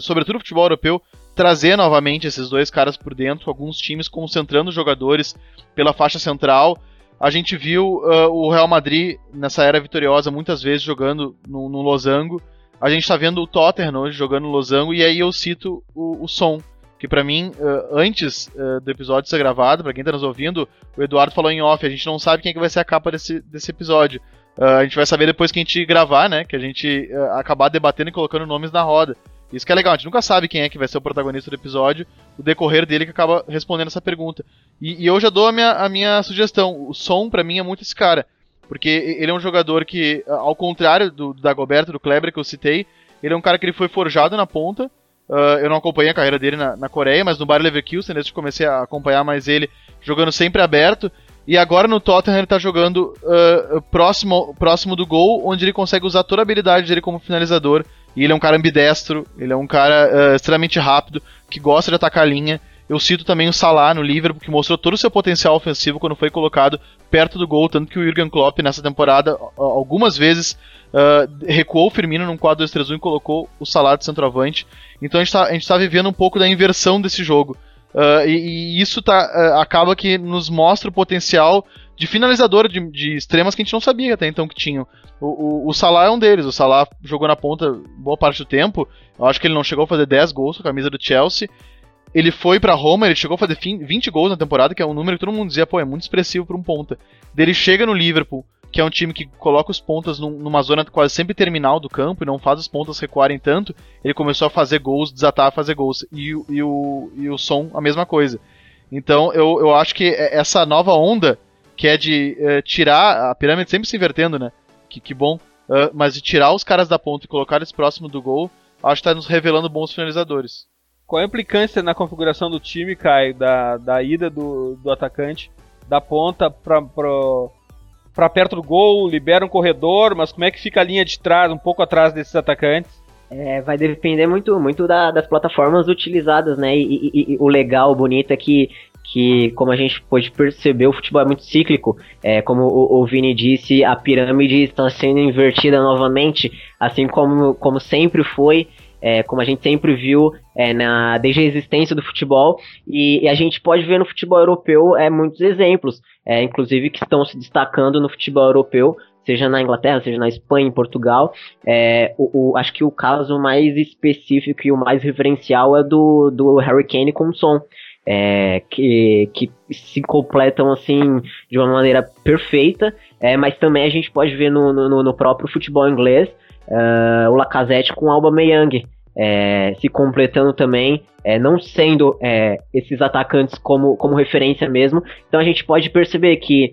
sobretudo o futebol europeu, trazer novamente esses dois caras por dentro, alguns times concentrando jogadores pela faixa central, a gente viu uh, o Real Madrid nessa era vitoriosa muitas vezes jogando no, no losango. A gente está vendo o Tottenham hoje jogando no losango e aí eu cito o, o som, que para mim, uh, antes uh, do episódio ser gravado, para quem está nos ouvindo, o Eduardo falou em off, a gente não sabe quem é que vai ser a capa desse, desse episódio. a gente vai saber depois que a gente gravar, né, que a gente acabar debatendo e colocando nomes na roda. Isso que é legal, a gente nunca sabe quem é que vai ser o protagonista do episódio, o decorrer dele que acaba respondendo essa pergunta. E, e eu já dou a minha, a minha sugestão. O som, para mim, é muito esse cara. Porque ele é um jogador que, ao contrário do, Dagoberto, do Kleber que eu citei, ele é um cara que ele foi forjado na ponta. Uh, eu não acompanhei a carreira dele na, na Coreia, mas no Bayer Leverkusen, desde que comecei a acompanhar mais ele, jogando sempre aberto. E agora no Tottenham ele tá jogando uh, próximo, próximo do gol, onde ele consegue usar toda a habilidade dele como finalizador e ele é um cara ambidestro, ele é um cara uh, extremamente rápido, que gosta de atacar a linha. Eu cito também o Salah no Liverpool, que mostrou todo o seu potencial ofensivo quando foi colocado perto do gol, tanto que o Jurgen Klopp nessa temporada algumas vezes uh, recuou o Firmino num 4-2-3-1 e colocou o Salah de centroavante. Então a gente está tá vivendo um pouco da inversão desse jogo. Uh, e, e, isso tá, uh, acaba que nos mostra o potencial de finalizador de, de, extremas que a gente não sabia até então que tinham. O, o, o Salah é um deles. O Salah jogou na ponta boa parte do tempo. Eu acho que ele não chegou a fazer 10 gols com a camisa do Chelsea. Ele foi para Roma, ele chegou a fazer 20 gols na temporada, que é um número que todo mundo dizia, pô, é muito expressivo para um ponta. Ele chega no Liverpool, que é um time que coloca os pontas num, numa zona quase sempre terminal do campo e não faz os pontas recuarem tanto. Ele começou a fazer gols, desatar a fazer gols. E, e, o, e o som, a mesma coisa. Então eu, eu acho que essa nova onda que é de uh, tirar a pirâmide sempre se invertendo, né? Que, que bom. Uh, mas de tirar os caras da ponta e colocar eles próximo do gol, acho que está nos revelando bons finalizadores. Qual a implicância na configuração do time, Caio, da, da ida do, do atacante da ponta para para perto do gol, libera um corredor, mas como é que fica a linha de trás, um pouco atrás desses atacantes? É, vai depender muito, muito da, das plataformas utilizadas, né? E, e, e, o legal, o bonito é que que, como a gente pode perceber, o futebol é muito cíclico. É, como o, o Vini disse, a pirâmide está sendo invertida novamente, assim como, como sempre foi. É, como a gente sempre viu é, na, desde a existência do futebol, e, e, a gente pode ver no futebol europeu é, muitos exemplos, é, inclusive que estão se destacando no futebol europeu, seja na Inglaterra, seja na Espanha, em Portugal. É, o, o, acho que o caso mais específico e o mais referencial é do, do Harry Kane com o Son. É, que, que se completam assim de uma maneira perfeita, é, mas também a gente pode ver no, no, no próprio futebol inglês uh, o Lacazette com o Alba Meyang, é, se completando também, é, não sendo é, esses atacantes como, como referência mesmo. Então a gente pode perceber que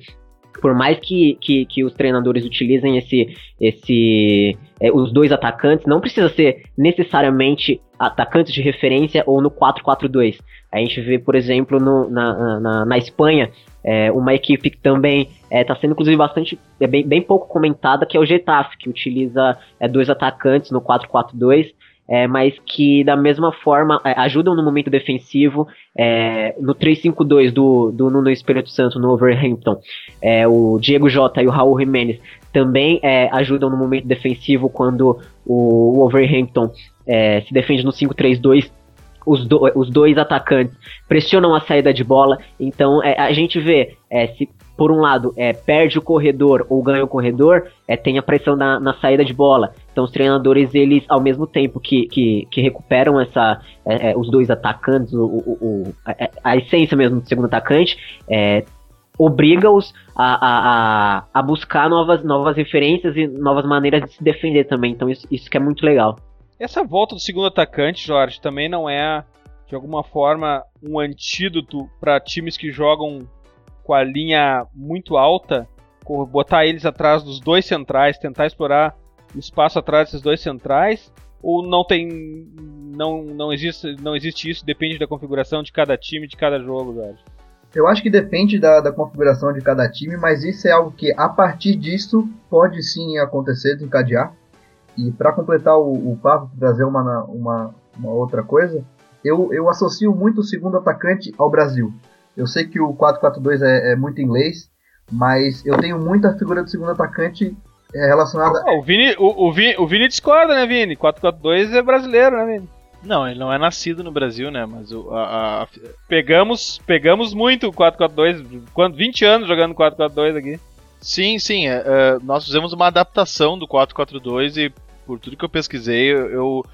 por mais que, que, que os treinadores utilizem esse, esse é, os dois atacantes, não precisa ser necessariamente atacantes de referência ou no 4-4-2. A gente vê, por exemplo, no, na, na, na Espanha, é, uma equipe que também está é, tá sendo, inclusive, bastante, é bem, bem pouco comentada, que é o Getafe, que utiliza é, dois atacantes no 4-4-2 é, mas que da mesma forma é, ajudam no momento defensivo. É, no 3-5-2 do, do Nuno Espírito Santo no Overhampton, é, o Diego Jota e o Raul Jimenez também é, ajudam no momento defensivo quando o, o Overhampton é, se defende no 5-3-2 os, do, os dois atacantes pressionam a saída de bola. Então é, a gente vê é, se por um lado é, perde o corredor ou ganha o corredor, é, tem a pressão na, na, saída de bola. Então os treinadores eles ao mesmo tempo que, que, que recuperam essa é, é os dois atacantes, o, o, o a, a, essência mesmo do segundo atacante, é, obriga-os a, a, a, buscar novas, novas referências e novas maneiras de se defender também. Então isso, isso que é muito legal. Essa volta do segundo atacante, Jorge, também não é de alguma forma um antídoto para times que jogam com a linha muito alta, botar eles atrás dos dois centrais, tentar explorar o espaço atrás desses dois centrais, ou não tem não não existe não existe isso, depende da configuração de cada time, de cada jogo, Jorge. Eu acho que depende da, da configuração de cada time, mas isso é algo que a partir disso pode sim acontecer, desencadear. E para completar o, o papo, trazer uma, uma, uma outra coisa, eu, eu associo muito o segundo atacante ao Brasil. Eu sei que o 4-4-2 é, é, muito inglês, mas eu tenho muita figura do segundo atacante é, relacionada. o, Vini, o, o, Vini, o Vini discorda, né, Vini? 4-4-2 é brasileiro, né, Vini? Não, ele não é nascido no Brasil, né? Mas o, a, a... Pegamos, pegamos muito o 4-4-2. Quando 20 anos jogando 4-4-2 aqui. Sim, sim. É, é, nós fizemos uma adaptação do 4-4-2 e por tudo que eu pesquisei, eu, eu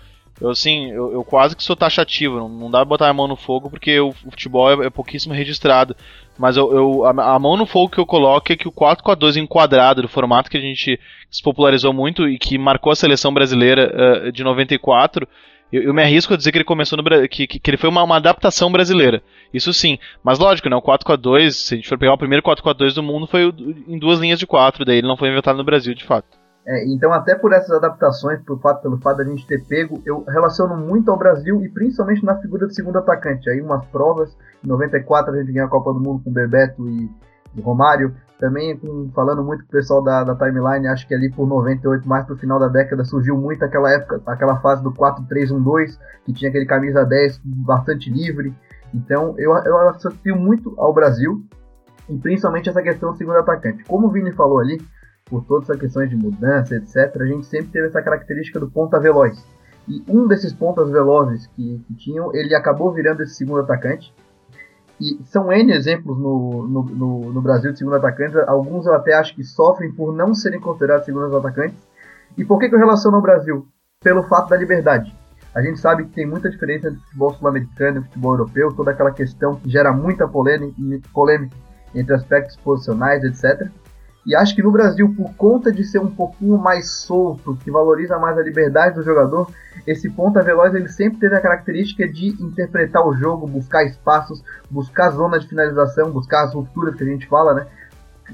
assim, eu, eu quase que sou taxativo, não, não dá pra botar a mão no fogo porque o, o futebol é, é, pouquíssimo registrado. Mas eu, eu a, a, mão no fogo que eu coloco é que o 4-4-2 enquadrado, do formato que a gente se popularizou muito e que marcou a seleção brasileira uh, de 94, eu, eu, me arrisco a dizer que ele começou no que, que, que ele foi uma, uma, adaptação brasileira. Isso sim. Mas lógico, né? O 4-4-2, se a gente for pegar o primeiro 4-4-2 do mundo, foi em duas linhas de 4, daí ele não foi inventado no Brasil, de fato. É, então, até por essas adaptações, por fato, pelo fato da gente ter pego, eu relaciono muito ao Brasil e principalmente na figura do segundo atacante. Aí, umas provas, em 94 a gente ganhou a Copa do Mundo com Bebeto e, e Romário. Também, com, falando muito com o pessoal da, da timeline, acho que ali por 98, mais pro final da década, surgiu muito aquela época, aquela fase do 4-3-1-2, que tinha aquele camisa 10 bastante livre. Então, eu, eu associo muito ao Brasil e principalmente essa questão do segundo atacante. Como o Vini falou ali, por todas as questões de mudança, etc., a gente sempre teve essa característica do ponta veloz. E um desses pontas velozes que, que tinham, ele acabou virando esse segundo atacante. E são N exemplos no, no, no, no, Brasil de segundo atacante. Alguns eu até acho que sofrem por não serem considerados segundos atacantes. E por que, que eu relaciono ao Brasil? Pelo fato da liberdade. A gente sabe que tem muita diferença entre o futebol sul-americano e o futebol europeu, toda aquela questão que gera muita polêmica, entre aspectos posicionais, etc. E acho que no Brasil, por conta de ser um pouquinho mais solto, que valoriza mais a liberdade do jogador, esse ponta veloz ele sempre teve a característica de interpretar o jogo, buscar espaços, buscar zona de finalização, buscar as rupturas que a gente fala, né?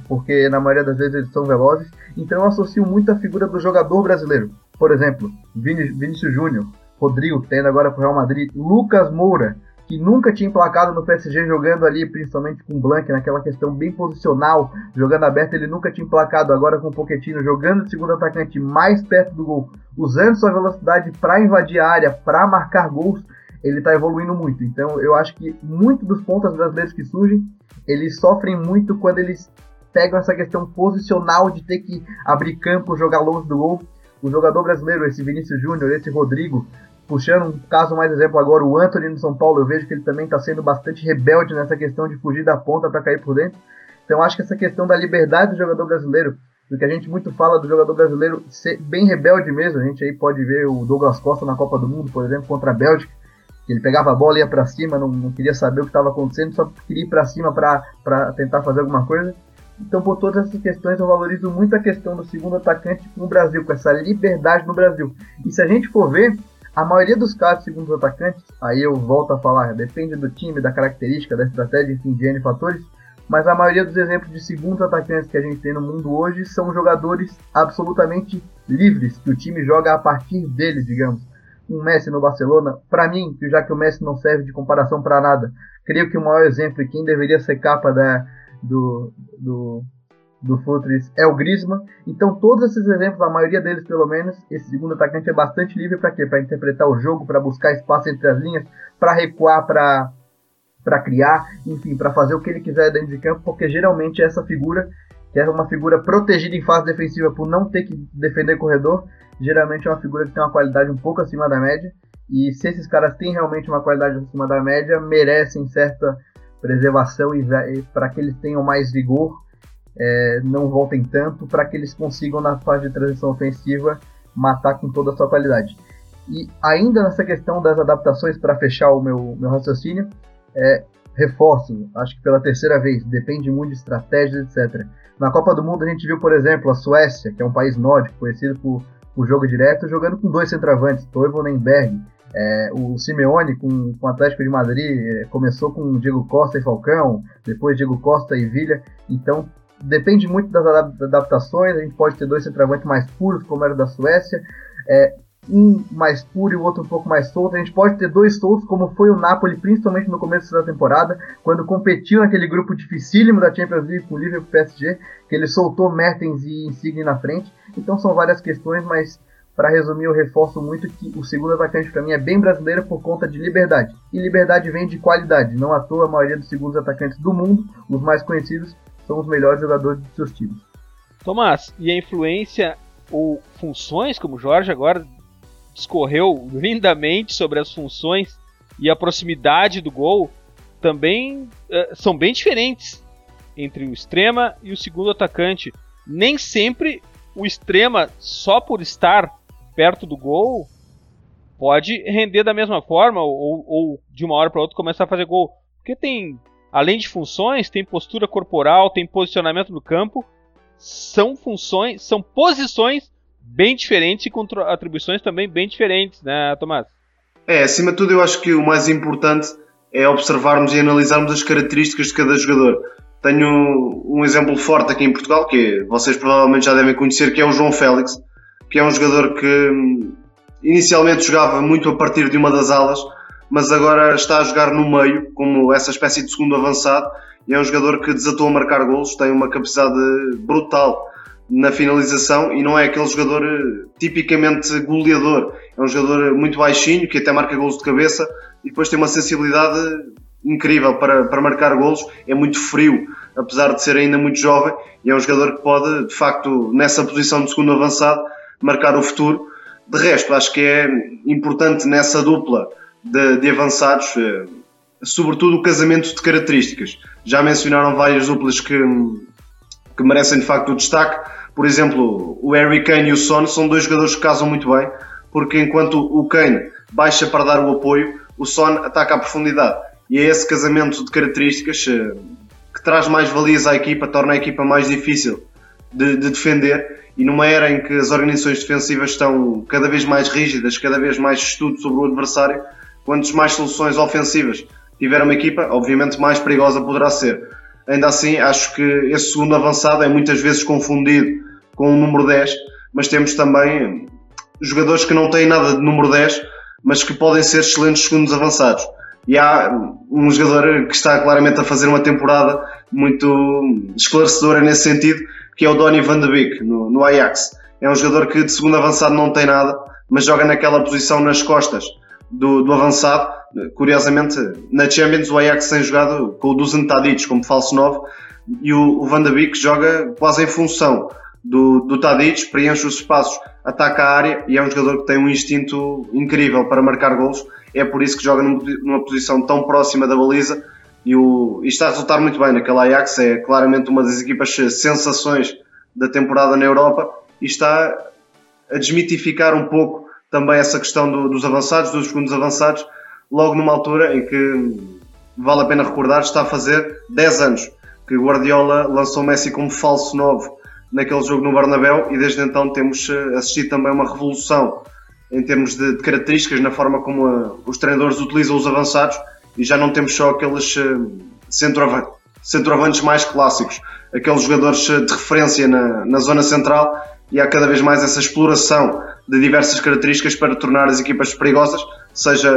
Porque na maioria das vezes eles são velozes. Então eu associo muito a figura do jogador brasileiro. Por exemplo, Vinícius Júnior, Rodrigo, indo agora pro Real Madrid, Lucas Moura, que nunca tinha emplacado no PSG jogando ali, principalmente com o Blank, naquela questão bem posicional, jogando aberto, ele nunca tinha emplacado, agora com o Pochettino jogando de segundo atacante mais perto do gol, usando sua velocidade para invadir a área, para marcar gols, ele está evoluindo muito. Então eu acho que muitos dos pontas brasileiros que surgem, eles sofrem muito quando eles pegam essa questão posicional de ter que abrir campo, jogar longe do gol. O jogador brasileiro, esse Vinícius Júnior, esse Rodrigo, puxando um caso mais exemplo agora, o Anthony no São Paulo, eu vejo que ele também está sendo bastante rebelde nessa questão de fugir da ponta para cair por dentro. Então acho que essa questão da liberdade do jogador brasileiro, do que a gente muito fala do jogador brasileiro ser bem rebelde mesmo. A gente aí pode ver o Douglas Costa na Copa do Mundo, por exemplo, contra a Bélgica. Ele pegava a bola e ia para cima, não, não, queria saber o que estava acontecendo, só queria ir para cima para tentar fazer alguma coisa. Então, por todas essas questões, eu valorizo muito a questão do segundo atacante no Brasil, com essa liberdade no Brasil. E se a gente for ver, a maioria dos casos, segundo os atacantes, aí eu volto a falar, depende do time, da característica, da estratégia, enfim, de N fatores, mas a maioria dos exemplos de segundos atacantes que a gente tem no mundo hoje são jogadores absolutamente livres, que o time joga a partir deles, digamos. Um Messi no Barcelona, para mim, já que o Messi não serve de comparação para nada, creio que o maior exemplo e quem deveria ser capa da, do, do, do Futures é o Griezmann. Então, todos esses exemplos, a maioria deles pelo menos, esse segundo atacante é bastante livre para quê? Para interpretar o jogo, para buscar espaço entre as linhas, para recuar, para para criar, enfim, para fazer o que ele quiser dentro de campo, porque geralmente essa figura, que é uma figura protegida em fase defensiva por não ter que defender corredor, geralmente é uma figura que tem uma qualidade um pouco acima da média. E se esses caras têm realmente uma qualidade acima da média, merecem certa preservação e para que eles tenham mais vigor, é, não voltem tanto, para que eles consigam na fase de transição ofensiva matar com toda a sua qualidade. E ainda nessa questão das adaptações, para fechar o meu, meu raciocínio, é, reforço, acho que pela terceira vez, depende muito de estratégias, etc. Na Copa do Mundo a gente viu, por exemplo, a Suécia, que é um país nórdico, conhecido por, por jogo direto, jogando com dois centroavantes, Toivonen e Berg. É, o Simeone com, com o Atlético de Madrid é, começou com Diego Costa e Falcão, depois Diego Costa e Villa. Então depende muito das adaptações. A gente pode ter dois centroavantes mais puros, como era da Suécia. É, um mais puro e o outro um pouco mais solto. A gente pode ter dois soltos, como foi o Napoli, principalmente no começo da temporada, quando competiu naquele grupo dificílimo da Champions League com o Liverpool PSG, que ele soltou Mertens e Insigne na frente. Então são várias questões, mas para resumir, eu reforço muito que o segundo atacante para mim é bem brasileiro por conta de liberdade. E liberdade vem de qualidade. Não à toa a maioria dos segundos atacantes do mundo, os mais conhecidos, são os melhores jogadores de seus times. Tomás, e a influência ou funções, como o Jorge agora discorreu lindamente sobre as funções e a proximidade do gol também uh, são bem diferentes entre o extrema e o segundo atacante. Nem sempre o extrema, só por estar perto do gol, pode render da mesma forma ou, ou de uma hora para outra começar a fazer gol. Porque tem, além de funções, tem postura corporal, tem posicionamento no campo, são funções, são posições bem diferentes e com atribuições também bem diferentes, né, Tomás? É, acima de tudo, eu acho que o mais importante é observarmos e analisarmos as características de cada jogador. Tenho um exemplo forte aqui em Portugal, que vocês provavelmente já devem conhecer, que é o João Félix, que é um jogador que hum, inicialmente jogava muito a partir de uma das alas, mas agora está a jogar no meio, como essa espécie de segundo avançado, e é um jogador que desatou a marcar golos, tem uma capacidade brutal na finalização e não é aquele jogador eh, tipicamente goleador. É um jogador muito baixinho que até marca golos de cabeça e depois tem uma sensibilidade incrível para, para marcar golos. É muito frio, apesar de ser ainda muito jovem, e é um jogador que pode, de facto, nessa posição de segundo avançado, marcar o futuro. De resto, acho que é importante nessa dupla de, de avançados, eh, sobretudo o casamento de características. Já mencionaram várias duplas que, que merecem de facto o destaque por exemplo, o Harry Kane e o Son são dois jogadores que casam muito bem, porque enquanto o Kane baixa para dar o apoio, o Son ataca a profundidade. E é esse casamento de características eh, que traz mais valias à equipa, torna a equipa mais difícil de, de, defender. E numa era em que as organizações defensivas estão cada vez mais rígidas, cada vez mais estudo sobre o adversário, quantas mais soluções ofensivas tiver uma equipa, obviamente mais perigosa poderá ser. Ainda assim, acho que esse segundo avançado é muitas vezes confundido com o número 10, mas temos também jogadores que não têm nada de número 10, mas que podem ser excelentes segundos avançados. E há um jogador que está claramente a fazer uma temporada muito esclarecedora nesse sentido, que é o Donny van de Beek, no, no Ajax. É um jogador que de segundo avançado não tem nada, mas joga naquela posição nas costas do, do avançado. Curiosamente, na Champions o Ajax tem jogado com o Dusan Tadic como falso 9 e o, o Van de Beek joga quase em função do, do Tadic, preenche os espaços, ataca a área e é um jogador que tem um instinto incrível para marcar gols. É por isso que joga numa posição tão próxima da baliza e, o, e está a resultar muito bem naquela Ajax. É claramente uma das equipas sensações da temporada na Europa e está a desmitificar um pouco também essa questão do, dos avançados, dos segundos avançados, logo numa altura em que vale a pena recordar, está a fazer 10 anos que Guardiola lançou Messi como falso novo naquele jogo no Bernabéu e desde então temos eh, assistido também uma revolução em termos de, de características na forma como a, eh, os treinadores utilizam os avançados e já não temos só aqueles uh, centroavantes, centroavantes mais clássicos, aqueles jogadores de referência na, na zona central e há cada vez mais essa exploração de diversas características para tornar as equipas perigosas, seja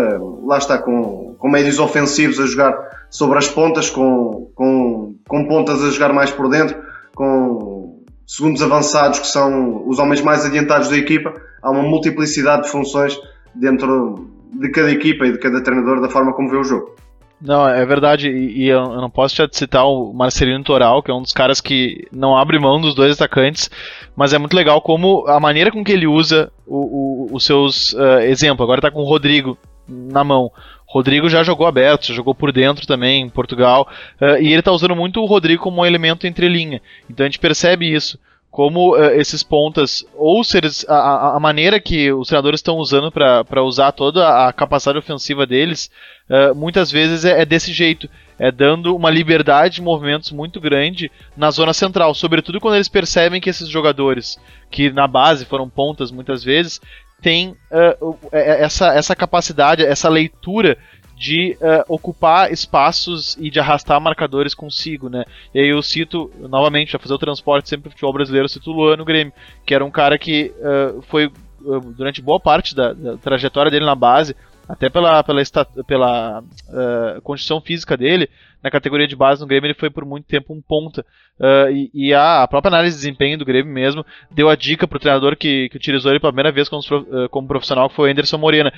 lá está com, com médios ofensivos a jogar sobre as pontas, com, com, com pontas a jogar mais por dentro, com segundos avançados que são os homens mais adiantados da equipa, há uma multiplicidade de funções dentro de cada equipa e de cada treinador da forma como vê o jogo. Não, é verdade, e, eu não posso te citar o Marcelino Toral, que é um dos caras que não abre mão dos dois atacantes, mas é muito legal como a maneira com que ele usa o, o, os seus uh, exemplos. Agora está com o Rodrigo na mão. Rodrigo já jogou aberto, já jogou por dentro também em Portugal, uh, e ele está usando muito o Rodrigo como um elemento entre linha. Então a gente percebe isso como uh, esses pontas, ou se eles, a, a maneira que os treinadores estão usando para usar toda a capacidade ofensiva deles, uh, muitas vezes é, é, desse jeito, é dando uma liberdade de movimentos muito grande na zona central, sobretudo quando eles percebem que esses jogadores, que na base foram pontas muitas vezes, têm uh, essa, essa capacidade, essa leitura de uh, ocupar espaços e de arrastar marcadores consigo, né? E aí eu cito, novamente, a fazer o transporte sempre o futebol brasileiro, eu cito o Luan no Grêmio, que era um cara que uh, foi, uh, durante boa parte da, da, trajetória dele na base, até pela, pela, pela uh, condição física dele, na categoria de base no Grêmio ele foi por muito tempo um ponta. Uh, e, e a, própria análise de desempenho do Grêmio mesmo deu a dica pro treinador que, que utilizou ele pela primeira vez como, uh, como profissional, que foi o Anderson Morena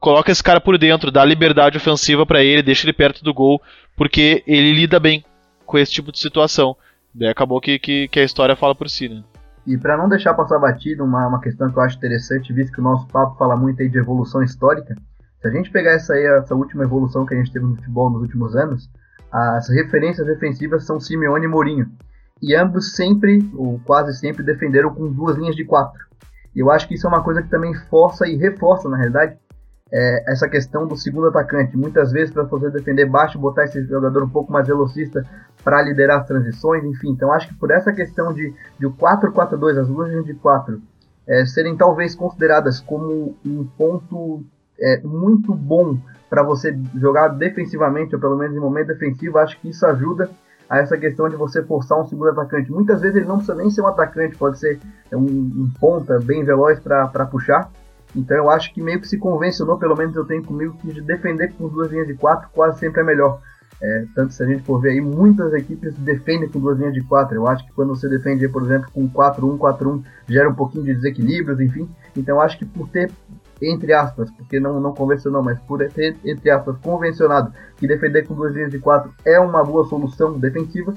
coloca esse cara por dentro, dá liberdade ofensiva para ele, deixa ele perto do gol, porque ele lida bem com esse tipo de situação. Daí acabou que, que, que a história fala por si, né? E para não deixar passar batido, uma, uma questão que eu acho interessante, visto que o nosso papo fala muito aí de evolução histórica, se a gente pegar essa, aí, essa última evolução que a gente teve no futebol nos últimos anos, as referências defensivas são Simeone e Mourinho. E ambos sempre, ou quase sempre, defenderam com duas linhas de quatro. E eu acho que isso é uma coisa que também força e reforça, na realidade, é, essa questão do segundo atacante. Muitas vezes, para você defender baixo, botar esse jogador um pouco mais velocista para liderar as transições, enfim. Então, acho que por essa questão de, o 4-4-2, as duas de 4, é, serem talvez consideradas como um ponto é, muito bom para você jogar defensivamente, ou pelo menos em momento defensivo, acho que isso ajuda a essa questão de você forçar um segundo atacante. Muitas vezes ele não precisa nem ser um atacante, pode ser um, um ponta bem veloz para puxar, então eu acho que meio que se convencionou, pelo menos eu tenho comigo, que de defender com duas linhas de quatro quase sempre é melhor. É, tanto se a gente for ver aí, muitas equipes defendem com duas linhas de quatro. Eu acho que quando você defende, por exemplo, com 4-1, 4-1, gera um pouquinho de desequilíbrios, enfim. Então eu acho que por ter, entre aspas, porque não, não convencionou, mas por ter, entre aspas, convencionado que defender com duas linhas de quatro é uma boa solução defensiva,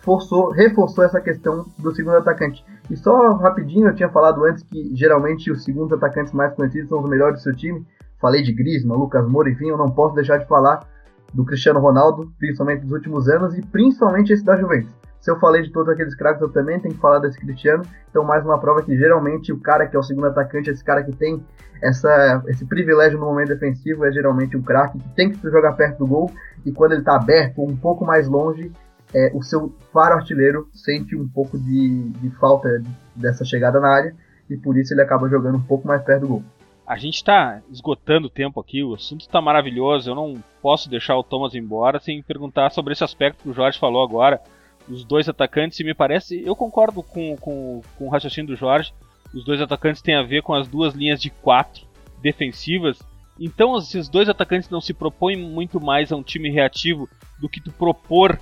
forçou, reforçou essa questão do segundo atacante. E só rapidinho, eu tinha falado antes que geralmente os segundos atacantes mais conhecidos são os melhores do seu time. Falei de Griezmann, Lucas Moura, enfim, eu não posso deixar de falar do Cristiano Ronaldo, principalmente dos últimos anos e principalmente esse da Juventus. Se eu falei de todos aqueles craques, eu também tenho que falar desse Cristiano. Então, mais uma prova que geralmente o cara que é o segundo atacante, esse cara que tem essa, esse privilégio no momento defensivo, é geralmente um craque que tem que jogar perto do gol e quando ele está aberto, um pouco mais longe, é, o seu faro artilheiro sente um pouco de, de falta dessa chegada na área e por isso ele acaba jogando um pouco mais perto do gol. A gente está esgotando o tempo aqui, o assunto está maravilhoso. Eu não posso deixar o Thomas embora sem perguntar sobre esse aspecto que o Jorge falou agora. Os dois atacantes, e me parece, eu concordo com, com, com o raciocínio do Jorge. Os dois atacantes têm a ver com as duas linhas de quatro defensivas. Então, esses dois atacantes não se propõem muito mais a um time reativo do que tu propor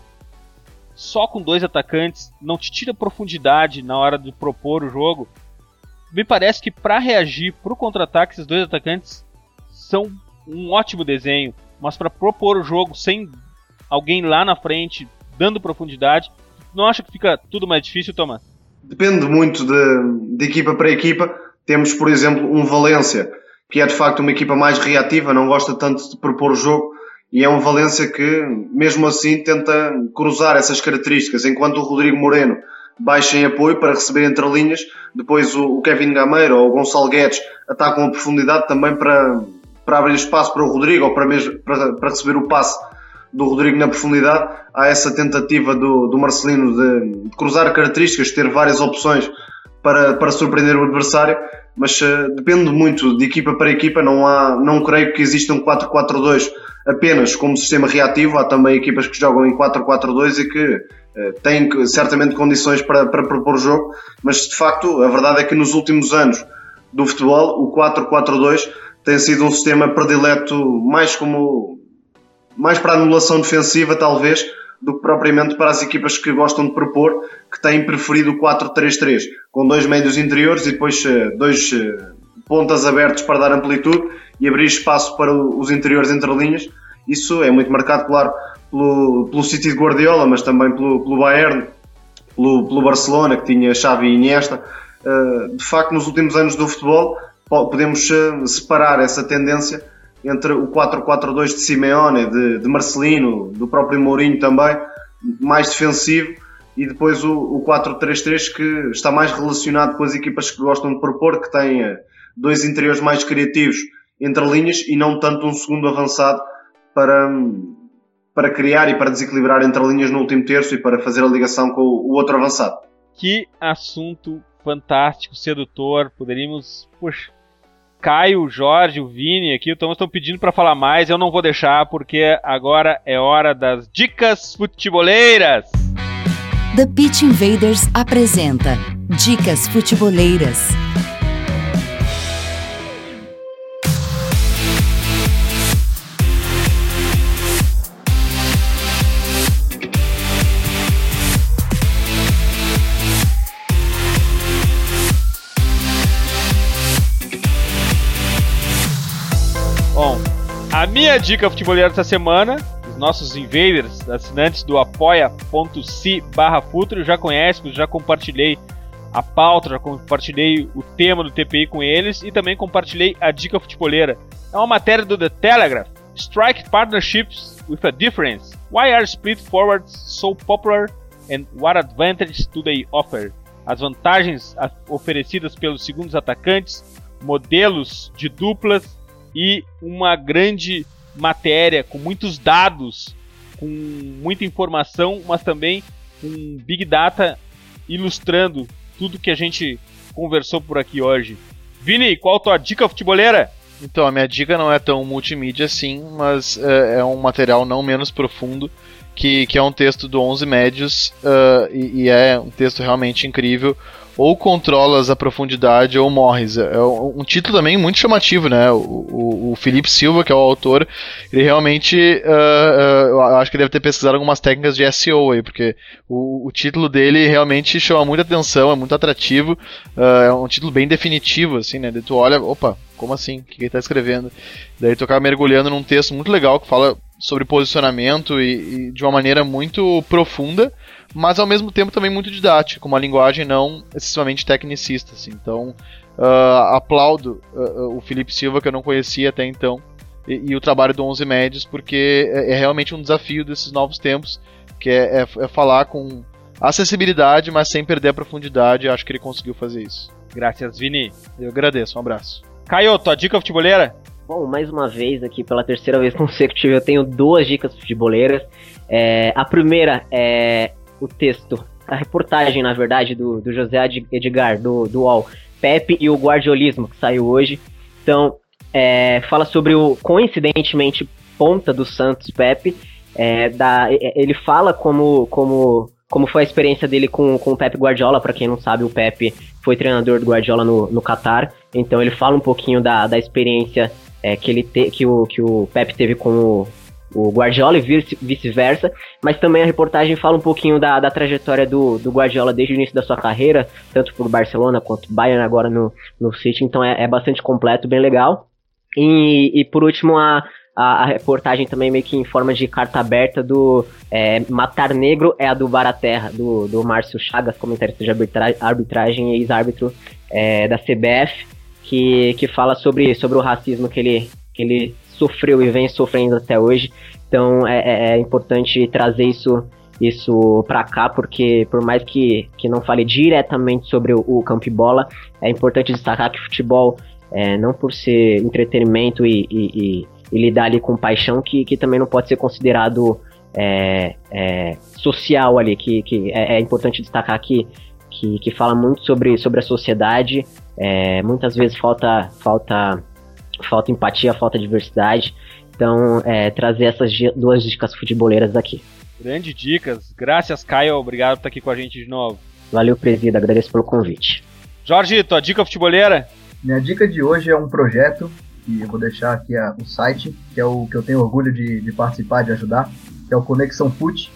só com dois atacantes, não te tira profundidade na hora de propor o jogo. Me parece que para reagir para o contra-ataque, esses dois atacantes são um ótimo desenho, mas para propor o jogo sem alguém lá na frente dando profundidade, não acha que fica tudo mais difícil, Thomas? Depende muito de, de equipa para equipa. Temos, por exemplo, um Valência, que é de facto uma equipa mais reativa, não gosta tanto de propor o jogo, e é um Valência que, mesmo assim, tenta cruzar essas características, enquanto o Rodrigo Moreno baixa em apoio para receber entre linhas. Depois o, Kevin Gameiro ou o Gonçalo Guedes atacam a profundidade também para, para abrir espaço para o Rodrigo ou para, mesmo, para, para receber o passe do Rodrigo na profundidade. Há essa tentativa do, do Marcelino de, de cruzar características, ter várias opções para, para surpreender o adversário, mas uh, depende muito de equipa para equipa. Não, há, não creio que exista um 4-4-2 apenas como sistema reativo. Há também equipas que jogam em 4-4-2 e que uh, têm certamente condições para, para propor jogo, mas de facto a verdade é que nos últimos anos do futebol o 4-4-2 tem sido um sistema predileto mais como mais para anulação defensiva talvez do que propriamente para as equipas que gostam de propor, que têm preferido o 4-3-3, com dois médios interiores e depois eh, dois eh, pontas abertos para dar amplitude e abrir espaço para os interiores entre linhas. Isso é muito marcado, claro, pelo, pelo City de Guardiola, mas também pelo, pelo Bayern, pelo, pelo Barcelona, que tinha Xavi e Iniesta. Eh, de facto, nos últimos anos do futebol, podemos separar essa tendência entre o 4-4-2 de Simeone, de, de, Marcelino, do próprio Mourinho também, mais defensivo, e depois o, o 4-3-3 que está mais relacionado com as equipas que gostam de propor, que têm eh, dois interiores mais criativos entre linhas e não tanto um segundo avançado para, para criar e para desequilibrar entre linhas no último terço e para fazer a ligação com o, o outro avançado. Que assunto fantástico, sedutor. Poderíamos, puxa, Caio, o Jorge, o Vini aqui, então estão pedindo para falar mais. Eu não vou deixar porque agora é hora das dicas futeboleiras. The Pitch Invaders apresenta Dicas Futeboleiras. Minha dica futebolera dessa semana, os nossos invaders, assinantes do apoia.se barra futuro, já conhecem, já compartilhei a pauta, já compartilhei o tema do TPI com eles e também compartilhei a dica futebolera. É uma matéria do The Telegraph. Strike partnerships with a difference. Why are split forwards so popular and what advantages do they offer? As vantagens oferecidas pelos segundos atacantes, modelos de duplas e uma grande matéria com muitos dados, com muita informação, mas também com Big Data ilustrando tudo que a gente conversou por aqui hoje. Vini, qual a tua dica futeboleira? Então, a minha dica não é tão multimídia assim, mas é, é um material não menos profundo, que, que é um texto do 11 Médios, uh, e, e é um texto realmente incrível, ou controlas a profundidade ou morres. É um título também muito chamativo, né? O, o, o Felipe Silva, que é o autor, ele realmente. Uh, uh, eu acho que deve ter pesquisado algumas técnicas de SEO aí, porque o, o título dele realmente chama muita atenção, é muito atrativo, uh, é um título bem definitivo, assim, né? Daí tu olha, opa, como assim? O que ele está escrevendo? Daí tu acaba mergulhando num texto muito legal que fala sobre posicionamento e, e de uma maneira muito profunda mas ao mesmo tempo também muito didático, uma linguagem não excessivamente tecnicista. Assim. Então, uh, aplaudo uh, o Felipe Silva, que eu não conhecia até então, e, e o trabalho do 11 Médios, porque é, é, realmente um desafio desses novos tempos, que é, é, é, falar com acessibilidade, mas sem perder a profundidade. Acho que ele conseguiu fazer isso. Graças, Vini. Eu agradeço, um abraço. Caio, tua dica futeboleira? Bom, mais uma vez aqui, pela terceira vez *laughs* consecutiva, eu tenho duas dicas futeboleiras. É, a primeira é o texto, a reportagem, na verdade, do, do José Edgar, do, do UOL, Pepe e o Guardiolismo, que saiu hoje. Então, é, fala sobre o, coincidentemente, ponta do Santos, Pepe. É, da, ele fala como, como, como foi a experiência dele com, com o Pepe Guardiola. Para quem não sabe, o Pepe foi treinador do Guardiola no, no Qatar. Então, ele fala um pouquinho da, da experiência é, que, ele te, que, o, que o Pepe teve com o, o Guardiola e vice-versa, mas também a reportagem fala um pouquinho da, da trajetória do, do Guardiola desde o início da sua carreira, tanto por Barcelona quanto Bayern agora no, no City, então é, é bastante completo, bem legal. E, e por último, a, a, a, reportagem também meio que em forma de carta aberta do é, Matar Negro é a do Baraterra, do, do Márcio Chagas, comentarista de arbitra arbitragem e ex-árbitro é, da CBF, que, que fala sobre, sobre o racismo que ele, que ele sofreu e vem sofrendo até hoje. Então é, é, é importante trazer isso isso para cá, porque por mais que, que não fale diretamente sobre o, o campo e bola, é importante destacar que futebol, é, não por ser entretenimento e, e, e, e, lidar ali com paixão, que, que também não pode ser considerado é, é, social ali, que, que é, é importante destacar que, que, que, fala muito sobre, sobre a sociedade, é, muitas vezes falta, falta, falta empatia, falta diversidade, então é, trazer essas duas dicas futeboleiras aqui. Grandes dicas. Graças, Caio. Obrigado por estar aqui com a gente de novo. Valeu, presida. Agradeço pelo convite. Jorge, tua dica futeboleira? Minha dica de hoje é um projeto, e eu vou deixar aqui a, o site, que é o que eu tenho orgulho de, de participar, de ajudar, que é o Conexão Fute.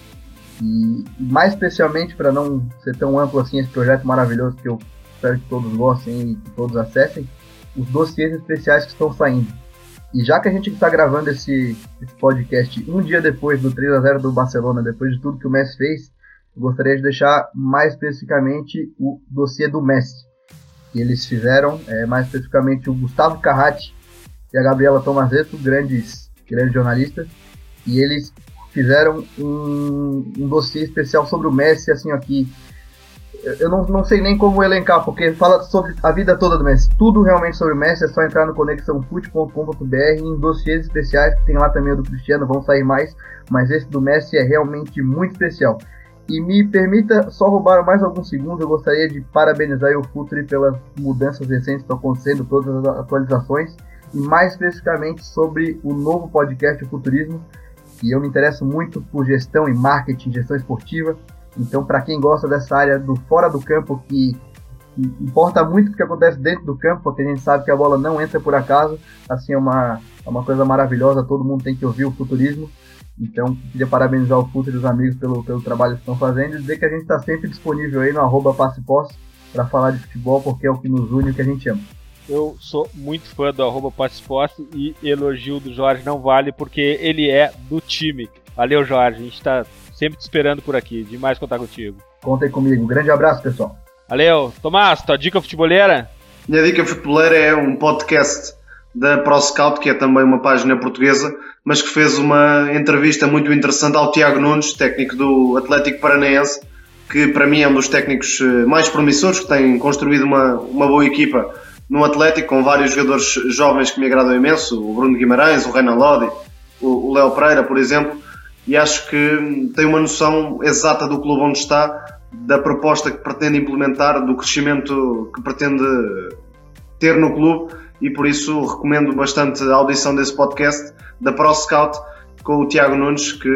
E mais especialmente, para não ser tão amplo assim esse projeto maravilhoso que eu espero que todos gostem e que todos acessem, os dossiês especiais que estão saindo. E já que a gente está gravando esse, esse, podcast um dia depois do 3 a 0 do Barcelona, depois de tudo que o Messi fez, gostaria de deixar mais especificamente o dossiê do Messi. Que eles fizeram, é, mais especificamente o Gustavo Carratti e a Gabriela Tomazetto, grandes, grandes jornalistas, e eles fizeram um, um dossiê especial sobre o Messi, assim, aqui, eu não, não sei nem como elencar, porque fala sobre a vida toda do Messi. Tudo realmente sobre o Messi é só entrar no conexãofute.com.br em dossiês especiais, que tem lá também o do Cristiano, vão sair mais, mas esse do Messi é realmente muito especial. E me permita só roubar mais alguns segundos, eu gostaria de parabenizar o Futre pelas mudanças recentes que estão acontecendo, todas as atualizações, e mais especificamente sobre o novo podcast o Futurismo, que eu me interesso muito por gestão e marketing, gestão esportiva, então, para quem gosta dessa área do fora do campo, que, que, importa muito o que acontece dentro do campo, porque a gente sabe que a bola não entra por acaso, assim é uma, é uma coisa maravilhosa, todo mundo tem que ouvir o futurismo. Então, queria parabenizar o Futre e os amigos pelo, pelo trabalho que estão fazendo e dizer que a gente está sempre disponível aí no arroba passe para falar de futebol, porque é o que nos une, o que a gente ama. Eu sou muito fã do arroba e elogio do Jorge não vale porque ele é do time. Valeu, Jorge. A gente está Sempre te esperando por aqui. Demais contar contigo. Contem comigo. Um grande abraço, pessoal. Valeu. Tomás, tua dica futeboleira? Minha dica futeboleira é um podcast da ProScout, que é também uma página portuguesa, mas que fez uma entrevista muito interessante ao Tiago Nunes, técnico do Atlético Paranaense, que para mim é um dos técnicos eh, mais promissores, que tem construído uma, uma boa equipa no Atlético, com vários jogadores jovens que me agradam imenso, o Bruno Guimarães, o Renan Lodi, o Léo Pereira, por exemplo, e acho que tem uma noção exata do clube onde está, da proposta que pretende implementar, do crescimento que pretende ter no clube e por isso recomendo bastante a audição desse podcast da Pro Scout com o Tiago Nunes, que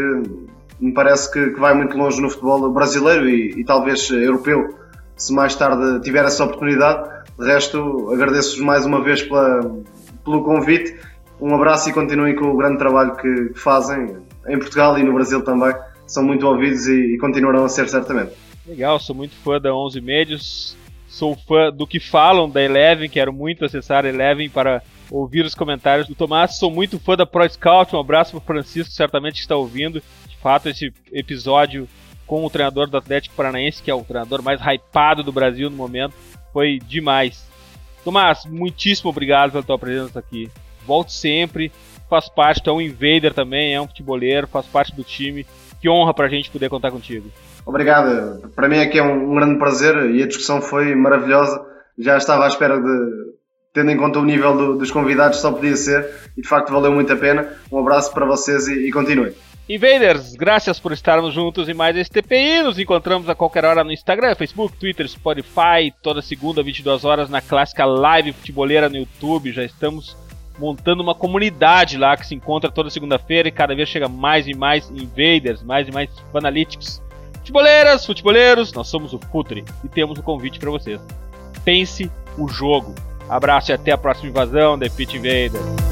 me parece que, que vai muito longe no futebol brasileiro e, e, talvez europeu, se mais tarde tiver essa oportunidade. De resto, agradeço-vos mais uma vez pela, pelo convite. Um abraço e continuem com o grande trabalho que fazem em Portugal e no Brasil também, são muito ouvidos e, e continuarão a ser certamente. Legal, sou muito fã da 11 Médios, sou fã do que falam da Eleven, quero muito acessar a Eleven para ouvir os comentários do Tomás, sou muito fã da Pro Scout, um abraço para o Francisco, certamente está ouvindo, de fato esse episódio com o treinador do Atlético Paranaense, que é o treinador mais hypado do Brasil no momento, foi demais. Tomás, muitíssimo obrigado pela tua presença aqui. Volte sempre, faz parte, tu é um invader também, é um futeboleiro, faz parte do time. Que honra pra gente poder contar contigo. Obrigado. Para mim aqui é um, um grande prazer e a discussão foi maravilhosa. Já estava à espera de, tendo em conta o nível do, dos convidados, só podia ser e de facto valeu muito a pena. Um abraço para vocês e, e continuem. Invaders, graças por estarmos juntos em mais esse TPI. Nos encontramos a qualquer hora no Instagram, Facebook, Twitter, Spotify, toda segunda, 22 horas na clássica live futeboleira no YouTube. Já estamos montando uma comunidade lá que se encontra toda segunda-feira e cada vez chega mais e mais invaders, mais e mais fanalytics. Futeboleiras, futeboleiros, nós somos o Futre e temos um convite para vocês. Pense o jogo. Abraço e até a próxima invasão da Pit Invader.